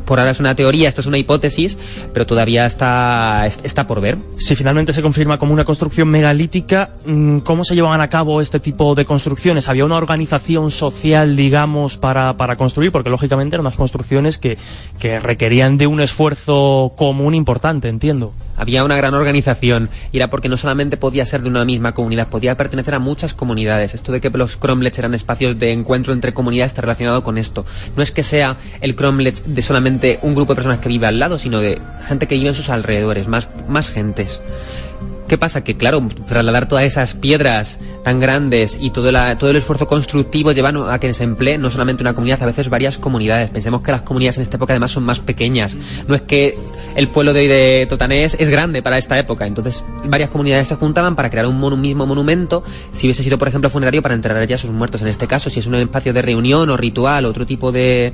por ahora es una teoría, esto es una hipótesis, pero todavía está, está por ver. Si finalmente se confirma como una construcción megalítica, mm, ¿cómo se llevan a cabo este tipo de construcciones? ¿Había una organización social, digamos, para, para construir? Porque lógicamente eran unas construcciones que, que requerían de un esfuerzo común importante, entiendo. Había una gran organización y era porque no solamente podía ser de una misma comunidad, podía pertenecer a muchas comunidades. Esto de que los cromlechs eran espacios de encuentro entre comunidades está relacionado con esto. No es que sea el cromlech de solamente un grupo de personas que vive al lado, sino de gente que vive en sus alrededores, más, más gentes. ¿Qué pasa? Que claro, trasladar todas esas piedras tan grandes y todo, todo el esfuerzo constructivo llevan a que se emplee no solamente una comunidad, a veces varias comunidades. Pensemos que las comunidades en esta época además son más pequeñas. No es que el pueblo de, Totanés es grande para esta época. Entonces, varias comunidades se juntaban para crear un mismo monumento. Si hubiese sido, por ejemplo, funerario para enterrar ya a sus muertos. En este caso, si es un espacio de reunión o ritual o otro tipo de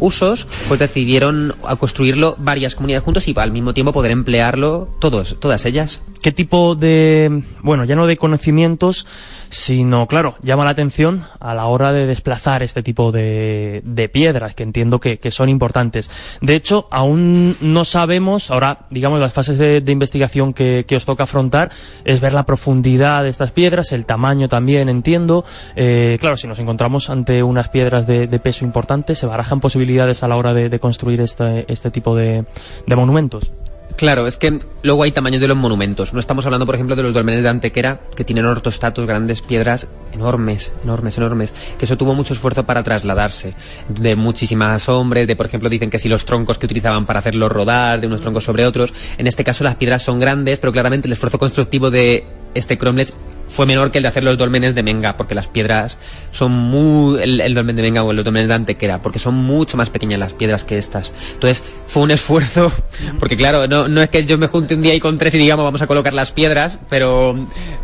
usos, pues decidieron a construirlo varias comunidades juntos y al mismo tiempo poder emplearlo todos, todas ellas. ¿Qué tipo de, bueno, ya no de conocimientos, sino, claro, llama la atención a la hora de desplazar este tipo de, piedras, que entiendo que, son importantes. De hecho, aún no sabemos, ahora, digamos, las fases de, investigación que, os toca afrontar, es ver la profundidad de estas piedras, el tamaño también, entiendo. Eh, claro, si nos encontramos ante unas piedras de, peso importante, se barajan posibilidades a la hora de, construir este, este tipo de monumentos. Claro, es que luego hay tamaños de los monumentos. No estamos hablando, por ejemplo, de los dolmenes de Antequera, que tienen ortostatos, grandes piedras enormes, enormes, enormes, que eso tuvo mucho esfuerzo para trasladarse. De muchísimas hombres, de, por ejemplo, dicen que si los troncos que utilizaban para hacerlos rodar, de unos troncos sobre otros. En este caso las piedras son grandes, pero claramente el esfuerzo constructivo de este Cromlech fue menor que el de hacer los dolmenes de Menga, porque las piedras son muy... El, dolmen de Menga o los dolmenes de Antequera, porque son mucho más pequeñas las piedras que estas. Entonces, fue un esfuerzo, porque claro, no, no es que yo me junte un día y con tres y digamos vamos a colocar las piedras, pero,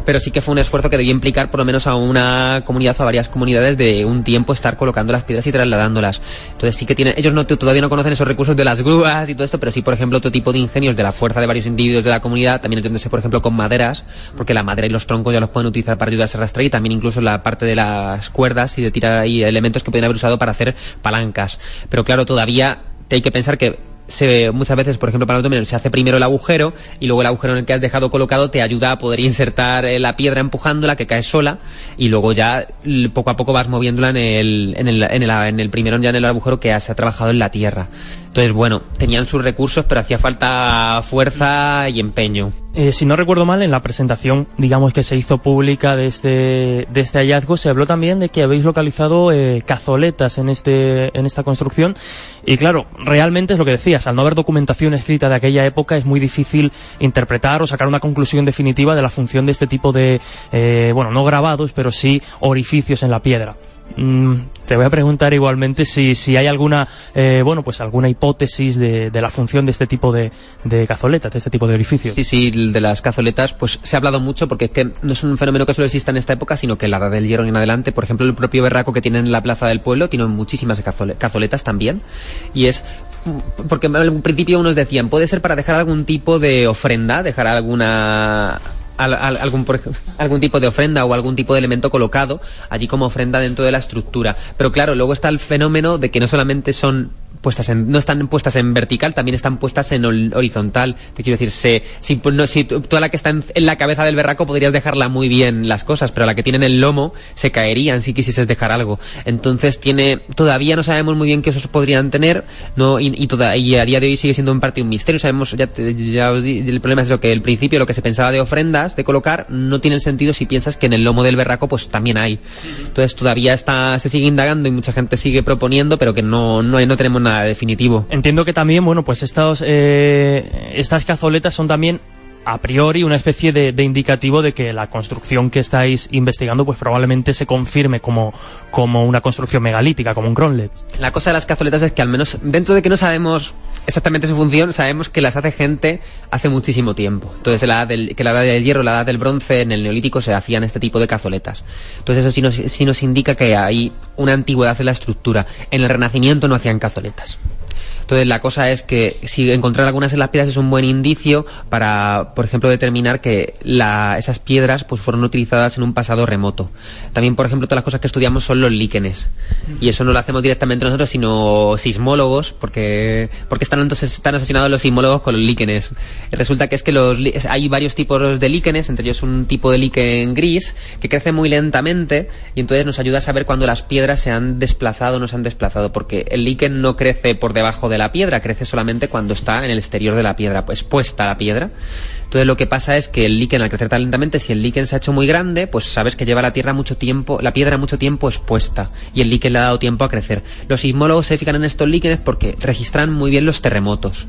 pero sí que fue un esfuerzo que debía implicar por lo menos a una comunidad o a varias comunidades de un tiempo estar colocando las piedras y trasladándolas. Entonces sí que tienen... Ellos no, todavía no conocen esos recursos de las grúas y todo esto, pero sí, por ejemplo, otro tipo de ingenios de la fuerza de varios individuos de la comunidad, también entiéndose, por ejemplo, con maderas, porque la madera y los troncos ya los pueden utilizar para ayudarse a arrastrar y también incluso la parte de las cuerdas y de tirar elementos que pueden haber usado para hacer palancas. Pero claro, todavía hay que pensar que se, muchas veces, por ejemplo, para el se hace primero el agujero y luego el agujero en el que has dejado colocado te ayuda a poder insertar eh, la piedra empujándola que cae sola y luego ya poco a poco vas moviéndola en el, en el, en el, en el primero ya en el agujero que se ha trabajado en la tierra. Entonces, bueno, tenían sus recursos, pero hacía falta fuerza y empeño. eh, si no recuerdo mal, en la presentación, digamos que se hizo pública de este, de este hallazgo, se habló también de que habéis localizado eh, cazoletas en este, en esta construcción. Y claro, realmente es lo que decías, al no haber documentación escrita de aquella época es muy difícil interpretar o sacar una conclusión definitiva de la función de este tipo de, eh, bueno, no grabados, pero sí orificios en la piedra. Mm, te voy a preguntar igualmente si, si hay alguna, eh, bueno, pues alguna hipótesis de, la función de este tipo de, de cazoletas, de este tipo de orificios. Sí, sí, de las cazoletas, pues se ha hablado mucho porque es que no es un fenómeno que solo exista en esta época, sino que la edad del hierro en adelante, por ejemplo, el propio berraco que tiene en la plaza del pueblo tiene muchísimas cazole- cazoletas también. Y es porque en principio unos decían, puede ser para dejar algún tipo de ofrenda, dejar alguna al- al- algún, por algún tipo de ofrenda o algún tipo de elemento colocado allí como ofrenda dentro de la estructura. Pero claro, luego está el fenómeno de que no solamente son puestas en, no están puestas en vertical, también están puestas en horizontal. Te quiero decir, se, si, no, si tú tú a la que está en, la cabeza del berraco podrías dejarla muy bien las cosas, pero la que tiene en el lomo se caerían si quisieses dejar algo. Entonces tiene, todavía no sabemos muy bien qué usos podrían tener, no, y, y, toda- y a día de hoy sigue siendo en parte un misterio. Sabemos, ya, te- ya os di- el problema es eso, que el principio lo que se pensaba de ofrendas, de colocar, no tiene sentido si piensas que en el lomo del berraco pues también hay. Entonces todavía está, se sigue indagando y mucha gente sigue proponiendo, pero que no, no, no tenemos nada definitivo. Entiendo que también, bueno, pues estos, eh, estas cazoletas son también a priori una especie de, indicativo de que la construcción que estáis investigando pues probablemente se confirme como, como una construcción megalítica, como un cronlet. La cosa de las cazoletas es que al menos dentro de que no sabemos exactamente su función, sabemos que las hace gente hace muchísimo tiempo. Entonces, en la edad del, que la edad del hierro, la edad del bronce, en el neolítico se hacían este tipo de cazoletas. Entonces, eso sí nos, sí nos indica que hay una antigüedad en la estructura. En el Renacimiento no hacían cazoletas. Entonces la cosa es que si encontrar algunas en las piedras es un buen indicio para, por ejemplo, determinar que la- esas piedras pues fueron utilizadas en un pasado remoto. También, por ejemplo, todas las cosas que estudiamos son los líquenes. Y eso no lo hacemos directamente nosotros, sino sismólogos, porque, porque están, entonces, están asociados los sismólogos con los líquenes. Resulta que es que los, hay varios tipos de líquenes, entre ellos un tipo de líquen gris, que crece muy lentamente y entonces nos ayuda a saber cuándo las piedras se han desplazado o no se han desplazado, porque el líquen no crece por debajo de la piedra, crece solamente cuando está en el exterior de la piedra, pues puesta la piedra. Entonces lo que pasa es que el líquen al crecer tan lentamente, si el líquen se ha hecho muy grande, pues sabes que lleva la tierra mucho tiempo, la piedra mucho tiempo expuesta y el líquen le ha dado tiempo a crecer. Los sismólogos se fijan en estos líquenes porque registran muy bien los terremotos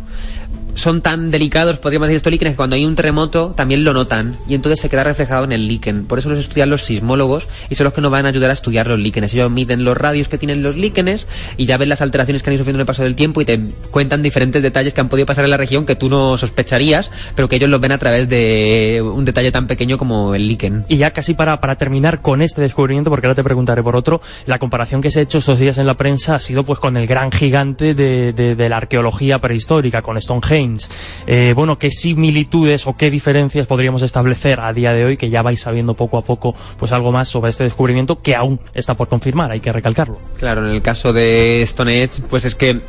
son tan delicados, podríamos decir estos líquenes, que cuando hay un terremoto también lo notan y entonces se queda reflejado en el líquen. Por eso los estudian los sismólogos y son los que nos van a ayudar a estudiar los líquenes. Ellos miden los radios que tienen los líquenes y ya ven las alteraciones que han ido sufriendo en el paso del tiempo y te cuentan diferentes detalles que han podido pasar en la región que tú no sospecharías, pero que ellos los ven a través de un detalle tan pequeño como el líquen. Y ya casi para, para terminar con este descubrimiento, porque ahora te preguntaré por otro, la comparación que se ha hecho estos días en la prensa ha sido pues con el gran gigante de, de- de la arqueología prehistórica, con Stonehenge. Eh, bueno, ¿qué similitudes o qué diferencias podríamos establecer a día de hoy, que ya vais sabiendo poco a poco pues algo más sobre este descubrimiento que aún está por confirmar, hay que recalcarlo? Claro, en el caso de Stonehenge, pues es que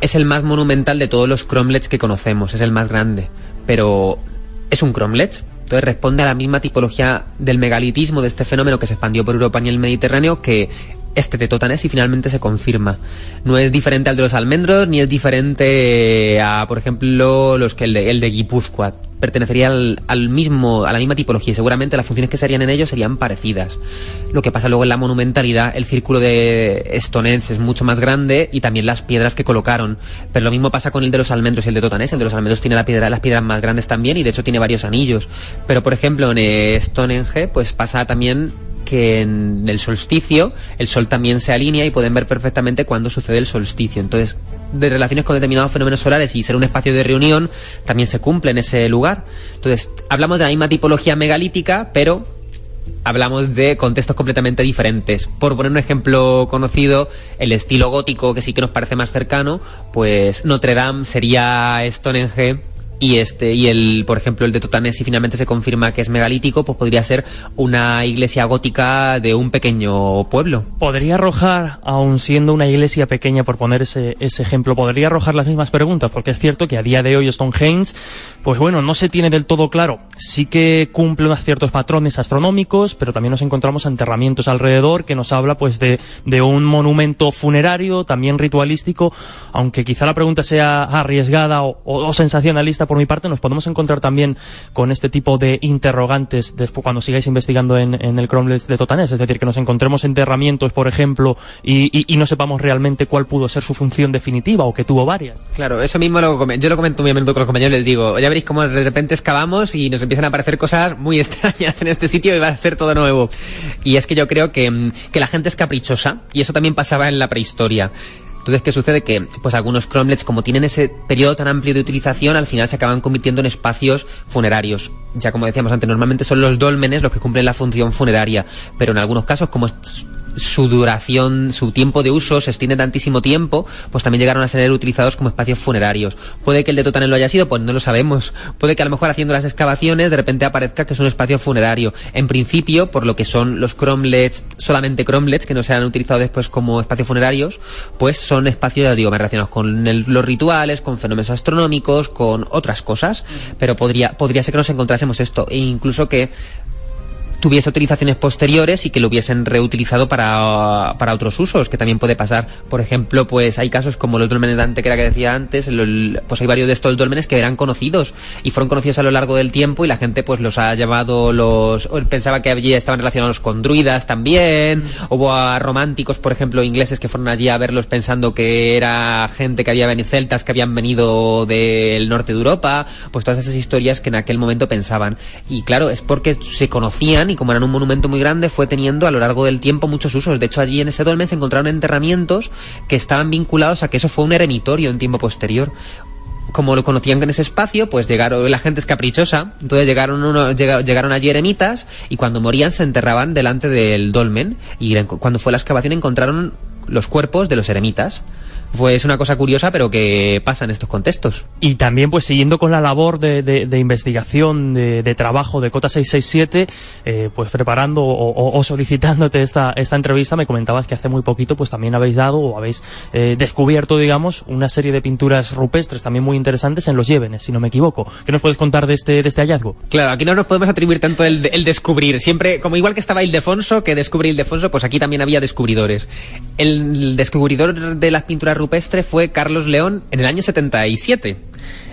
es el más monumental de todos los cromlechs que conocemos, es el más grande, pero es un cromlech. Entonces responde a la misma tipología del megalitismo, de este fenómeno que se expandió por Europa y el Mediterráneo, que este de Totanés y finalmente se confirma. No es diferente al de los almendros, ni es diferente a, por ejemplo, los que el de, el de Guipúzcoa. Pertenecería al, al mismo, a la misma tipología y seguramente las funciones que se harían en ellos serían parecidas. Lo que pasa luego en la monumentalidad, el círculo de Stonehenge es mucho más grande y también las piedras que colocaron. Pero lo mismo pasa con el de los almendros y el de Totanés. El de los almendros tiene la piedra, las piedras más grandes también y de hecho tiene varios anillos. Pero por ejemplo en eh, Stonehenge pues pasa también que en el solsticio el sol también se alinea y pueden ver perfectamente cuándo sucede el solsticio. Entonces, de relaciones con determinados fenómenos solares y ser un espacio de reunión también se cumple en ese lugar. Entonces, hablamos de la misma tipología megalítica, pero hablamos de contextos completamente diferentes. Por poner un ejemplo conocido, el estilo gótico que sí que nos parece más cercano, pues Notre Dame sería Stonehenge y este y el por ejemplo el de Totanés si finalmente se confirma que es megalítico pues podría ser una iglesia gótica de un pequeño pueblo ¿Podría arrojar, aun siendo una iglesia pequeña, por poner ese, ese ejemplo, podría arrojar las mismas preguntas? Porque es cierto que a día de hoy Stonehenge, pues bueno, no se tiene del todo claro. Sí que cumple unos ciertos patrones astronómicos, pero también nos encontramos enterramientos alrededor que nos habla pues de, de un monumento funerario, también ritualístico, aunque quizá la pregunta sea arriesgada o sensacionalista, por mi parte, nos podemos encontrar también con este tipo de interrogantes después cuando sigáis investigando en, el Cromlech de Totanés, es decir, que nos encontremos enterramientos, por ejemplo, y, no sepamos realmente cuál pudo ser su función definitiva o que tuvo varias. Claro, eso mismo lo yo lo comento muy a menudo con los compañeros, les digo, ya veréis cómo de repente excavamos y nos empiezan a aparecer cosas muy extrañas en este sitio y va a ser todo nuevo. Y es que yo creo que, mm, que la gente es caprichosa y eso también pasaba en la prehistoria. Entonces, ¿qué sucede? Que pues algunos cromlechs, como tienen ese periodo tan amplio de utilización, al final se acaban convirtiendo en espacios funerarios. Ya como decíamos antes, normalmente son los dólmenes los que cumplen la función funeraria, pero en algunos casos, como es su duración, su tiempo de uso se extiende tantísimo tiempo, pues también llegaron a ser utilizados como espacios funerarios. Puede que el de Totanel lo haya sido, pues no lo sabemos. Puede que a lo mejor haciendo las excavaciones de repente aparezca que es un espacio funerario. En principio, por lo que son los cromlechs, solamente cromlechs, que no se han utilizado después como espacios funerarios, pues son espacios, ya digo, más relacionados con el- los rituales, con fenómenos astronómicos, con otras cosas. Pero podría, podría ser que nos encontrásemos esto, e incluso que tuviese utilizaciones posteriores y que lo hubiesen reutilizado para, para otros usos, que también puede pasar. Por ejemplo, pues hay casos como los dólmenes de Antequera que decía antes, el- pues hay varios de estos dólmenes que eran conocidos y fueron conocidos a lo largo del tiempo y la gente pues los ha llevado los... pensaba que allí estaban relacionados con druidas también, hubo a románticos, por ejemplo, ingleses que fueron allí a verlos pensando que era gente que había venido, celtas que habían venido del norte de Europa, pues todas esas historias que en aquel momento pensaban. Y claro, es porque se conocían y como eran un monumento muy grande, fue teniendo a lo largo del tiempo muchos usos. De hecho, allí en ese dolmen se encontraron enterramientos que estaban vinculados a que eso fue un eremitorio en tiempo posterior. Como lo conocían en ese espacio, pues llegaron, la gente es caprichosa, entonces llegaron llegaron allí eremitas y cuando morían se enterraban delante del dolmen y cuando fue la excavación encontraron los cuerpos de los eremitas. Fue es una cosa curiosa, pero que pasa en estos contextos. Y también, pues siguiendo con la labor de, de- de investigación, de, de trabajo de Cota 667, eh, pues preparando o, o- o solicitándote esta, esta entrevista, me comentabas que hace muy poquito pues también habéis dado o habéis eh, descubierto, digamos, una serie de pinturas rupestres también muy interesantes en los Llévenes, si no me equivoco. ¿Qué nos puedes contar de este, de este hallazgo? Claro, aquí no nos podemos atribuir tanto el, el descubrir. Siempre, como igual que estaba Ildefonso, que descubre Ildefonso, pues aquí también había descubridores. El descubridor de las pinturas rupestres fue Carlos León en el año 77.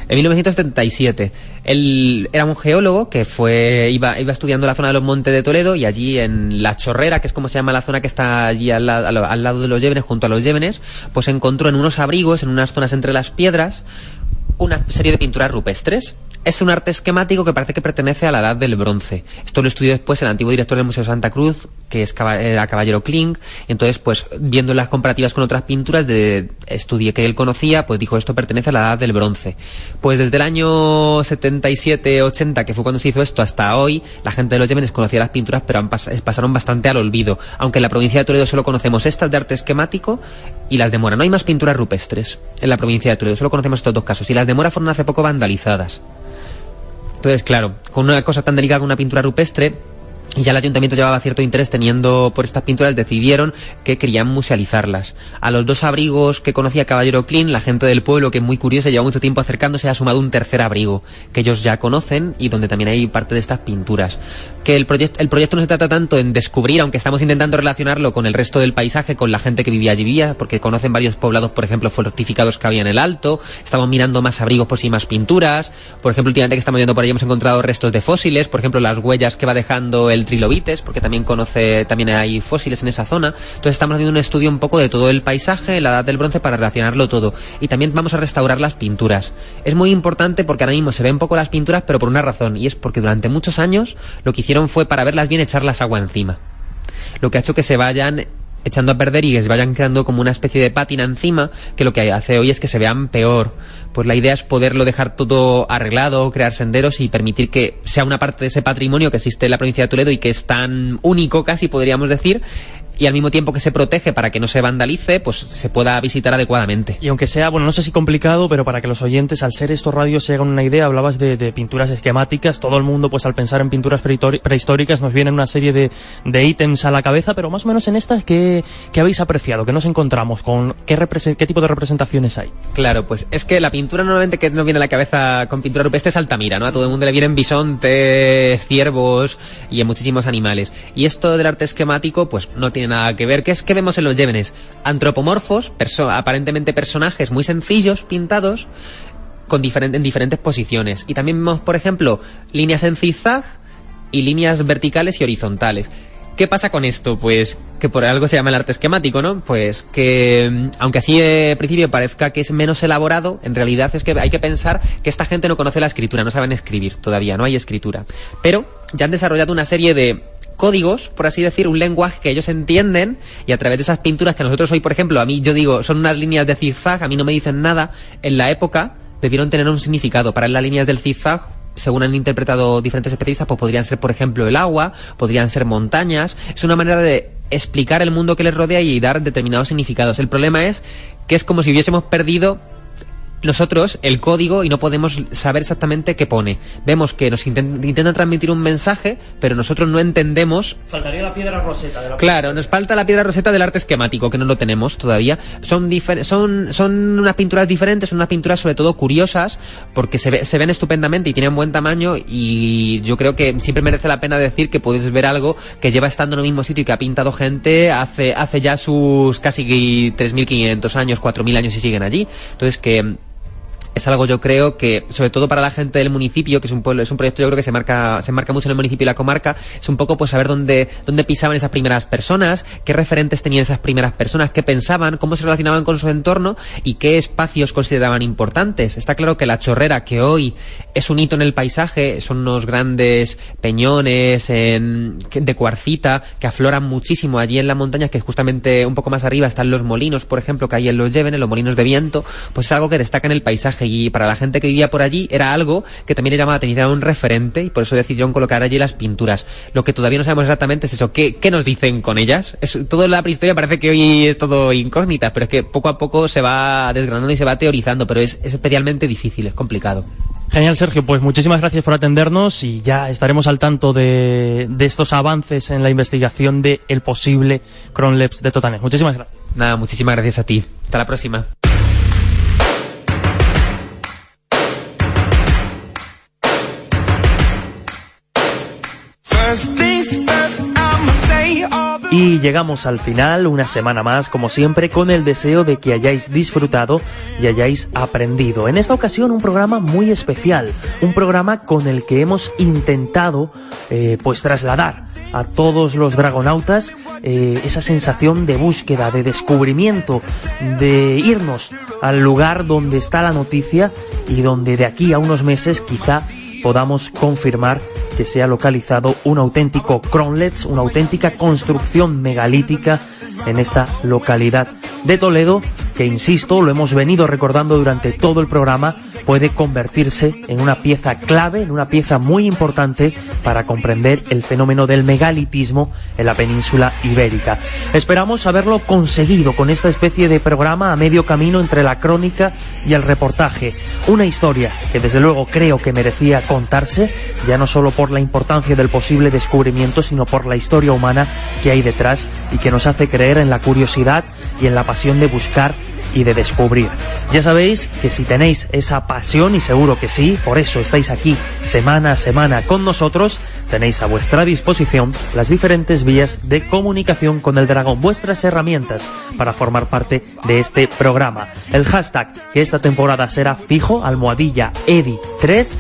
En 1977. Él era un geólogo que fue iba, iba estudiando la zona de los Montes de Toledo y allí en La Chorrera, que es como se llama la zona que está allí al- al lado de los Llévenes, junto a los Llévenes, pues encontró en unos abrigos, en unas zonas entre las piedras, una serie de pinturas rupestres. Es un arte esquemático que parece que pertenece a la edad del bronce. Esto lo estudió después el antiguo director del Museo Santa Cruz, que es era Caballero Kling. Entonces, pues, viendo las comparativas con otras pinturas de estudié que él conocía, pues dijo esto pertenece a la edad del bronce. Pues desde el año 77-80, que fue cuando se hizo esto, hasta hoy, la gente de los Yemenes conocía las pinturas, pero han pas- pasaron bastante al olvido. Aunque en la provincia de Toledo solo conocemos estas de arte esquemático y las de Mora. No hay más pinturas rupestres en la provincia de Toledo, solo conocemos estos dos casos. Y las de Mora fueron hace poco vandalizadas. Entonces, claro, con una cosa tan delicada como una pintura rupestre, ya el ayuntamiento llevaba cierto interés teniendo por estas pinturas, decidieron que querían musealizarlas. A los dos abrigos que conocía Caballero Clean, la gente del pueblo, que es muy curiosa, lleva mucho tiempo acercándose, ha sumado un tercer abrigo, que ellos ya conocen y donde también hay parte de estas pinturas. Que el, proyecto el proyecto no se trata tanto en descubrir, aunque estamos intentando relacionarlo con el resto del paisaje, con la gente que vivía allí, vivía, porque conocen varios poblados, por ejemplo, fortificados que había en el Alto, estamos mirando más abrigos por si hay más pinturas, por ejemplo, últimamente que estamos yendo por ahí hemos encontrado restos de fósiles, por ejemplo, las huellas que va dejando el trilobites, porque también conoce, también hay fósiles en esa zona, entonces estamos haciendo un estudio un poco de todo el paisaje, la edad del bronce, para relacionarlo todo, y también vamos a restaurar las pinturas. Es muy importante porque ahora mismo se ven poco las pinturas, pero por una razón, y es porque durante muchos años lo que hicieron fue para verlas bien echarlas agua encima lo que ha hecho que se vayan echando a perder y que se vayan quedando como una especie de pátina encima, que lo que hace hoy es que se vean peor. Pues la idea es poderlo dejar todo arreglado, crear senderos y permitir que sea una parte de ese patrimonio que existe en la provincia de Toledo y que es tan único casi podríamos decir, y al mismo tiempo que se protege para que no se vandalice, pues se pueda visitar adecuadamente. Y aunque sea, bueno, no sé si complicado, pero para que los oyentes, al ser estos radios, se hagan una idea, hablabas de, de pinturas esquemáticas, todo el mundo, pues al pensar en pinturas prehistóricas, nos vienen una serie de, de ítems a la cabeza, pero más o menos en estas, ¿qué, qué habéis apreciado? ¿Qué nos encontramos? ¿Con qué, qué tipo de representaciones hay? Claro, pues es que la pintura normalmente que nos viene a la cabeza con pintura rupestre es Altamira, ¿no? A todo el mundo le vienen bisontes, ciervos y muchísimos animales. Y esto del arte esquemático, pues no tiene nada que ver. ¿Qué es que vemos en los Llévenes? Antropomorfos, aparentemente personajes muy sencillos, pintados, con diferente, en diferentes posiciones. Y también vemos, por ejemplo, líneas en zigzag y líneas verticales y horizontales. ¿Qué pasa con esto? Pues que por algo se llama el arte esquemático, ¿no? Pues que, mm, aunque así de principio parezca que es menos elaborado, en realidad es que hay que pensar que esta gente no conoce la escritura, no saben escribir todavía, no hay escritura. Pero ya han desarrollado una serie de códigos, por así decir, un lenguaje que ellos entienden y a través de esas pinturas que nosotros hoy, por ejemplo, a mí yo digo, son unas líneas de zigzag, a mí no me dicen nada, en la época debieron tener un significado. Para las líneas del zigzag según han interpretado diferentes especialistas, pues podrían ser, por ejemplo, el agua, podrían ser montañas. Es una manera de explicar el mundo que les rodea y dar determinados significados. El problema es que es como si hubiésemos perdido nosotros el código y no podemos saber exactamente qué pone. Vemos que nos inten- intentan transmitir un mensaje, pero nosotros no entendemos Faltaría la piedra roseta de la Claro, nos falta la piedra roseta del arte esquemático, que no lo tenemos todavía. Son, son, son unas pinturas diferentes, son unas pinturas sobre todo curiosas, porque se, ve- se ven estupendamente y tienen buen tamaño, y yo creo que siempre merece la pena decir que puedes ver algo que lleva estando en el mismo sitio y que ha pintado gente hace, hace ya sus casi 3.500 años, 4.000 años y siguen allí. Entonces que es algo yo creo que sobre todo para la gente del municipio que es un pueblo es un proyecto yo creo que se marca se marca mucho en el municipio y la comarca es un poco pues saber dónde dónde pisaban esas primeras personas qué referentes tenían esas primeras personas qué pensaban cómo se relacionaban con su entorno y qué espacios consideraban importantes. Está claro que la chorrera que hoy es un hito en el paisaje son unos grandes peñones de cuarcita que afloran muchísimo allí en la montaña que justamente un poco más arriba están los molinos por ejemplo que hay en los Lleven en los molinos de viento pues es algo que destaca en el paisaje y para la gente que vivía por allí era algo que también le llamaba la atención era un referente y por eso decidieron colocar allí las pinturas lo que todavía no sabemos exactamente es eso qué, qué nos dicen con ellas es, todo la prehistoria parece que hoy es todo incógnita pero es que poco a poco se va desgranando y se va teorizando pero es, es especialmente difícil es complicado Genial, Sergio. Pues muchísimas gracias por atendernos y ya estaremos al tanto de, de estos avances en la investigación de el posible Cronleps de Totanes. Muchísimas gracias. Nada, muchísimas gracias a ti. Hasta la próxima. Y llegamos al final, una semana más, como siempre, con el deseo de que hayáis disfrutado y hayáis aprendido. En esta ocasión, un programa muy especial, un programa con el que hemos intentado, eh, pues, trasladar a todos los dragonautas eh, esa sensación de búsqueda, de descubrimiento, de irnos al lugar donde está la noticia y donde de aquí a unos meses quizá podamos confirmar que se ha localizado un auténtico Cronlets, una auténtica construcción megalítica en esta localidad de Toledo, que insisto, lo hemos venido recordando durante todo el programa, puede convertirse en una pieza clave, en una pieza muy importante para comprender el fenómeno del megalitismo en la península ibérica. Esperamos haberlo conseguido con esta especie de programa a medio camino entre la crónica y el reportaje. Una historia que desde luego creo que merecía contarse, ya no solo por la importancia del posible descubrimiento, sino por la historia humana que hay detrás y que nos hace creer en la curiosidad y en la pasión de buscar y de descubrir. Ya sabéis que si tenéis esa pasión, y seguro que sí, por eso estáis aquí semana a semana con nosotros, tenéis a vuestra disposición las diferentes vías de comunicación con el dragón, vuestras herramientas para formar parte de este programa. El hashtag que esta temporada será fijo, almohadilla EDI3,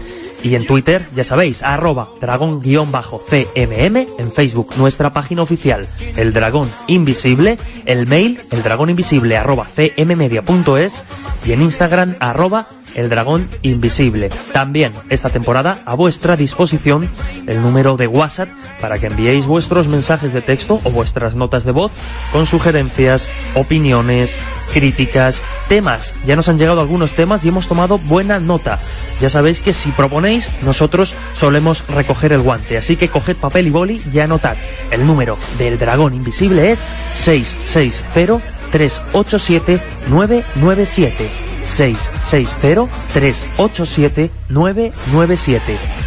y en Twitter, ya sabéis, arroba dragón-cmm, en Facebook nuestra página oficial, El Dragón Invisible, el mail, el dragón invisible arroba cmmedia.es y en Instagram arroba el dragón invisible. También esta temporada a vuestra disposición el número de WhatsApp para que enviéis vuestros mensajes de texto o vuestras notas de voz con sugerencias, opiniones, críticas, temas. Ya nos han llegado algunos temas y hemos tomado buena nota. Ya sabéis que si proponéis, nosotros solemos recoger el guante. Así que coged papel y boli y anotad. El número del dragón invisible es 660 387 997. 660-387-997.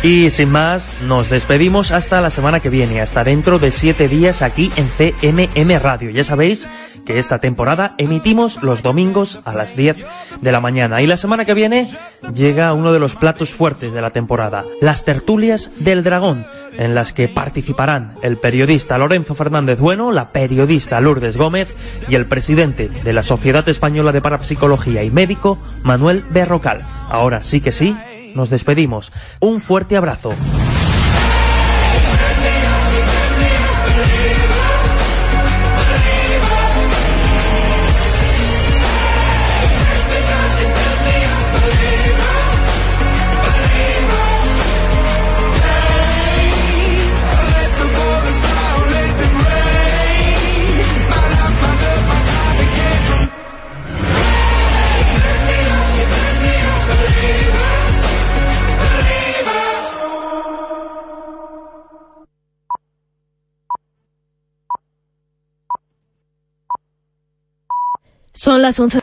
Y sin más, nos despedimos hasta la semana que viene, hasta dentro de siete días aquí en CMM Radio. Ya sabéis que esta temporada emitimos los domingos a las 10 de la mañana. Y la semana que viene llega uno de los platos fuertes de la temporada, las tertulias del dragón. En las que participarán el periodista Lorenzo Fernández Bueno, la periodista Lourdes Gómez y el presidente de la Sociedad Española de Parapsicología y Médico, Manuel Berrocal. Ahora sí que sí, nos despedimos. Un fuerte abrazo. Son las 11.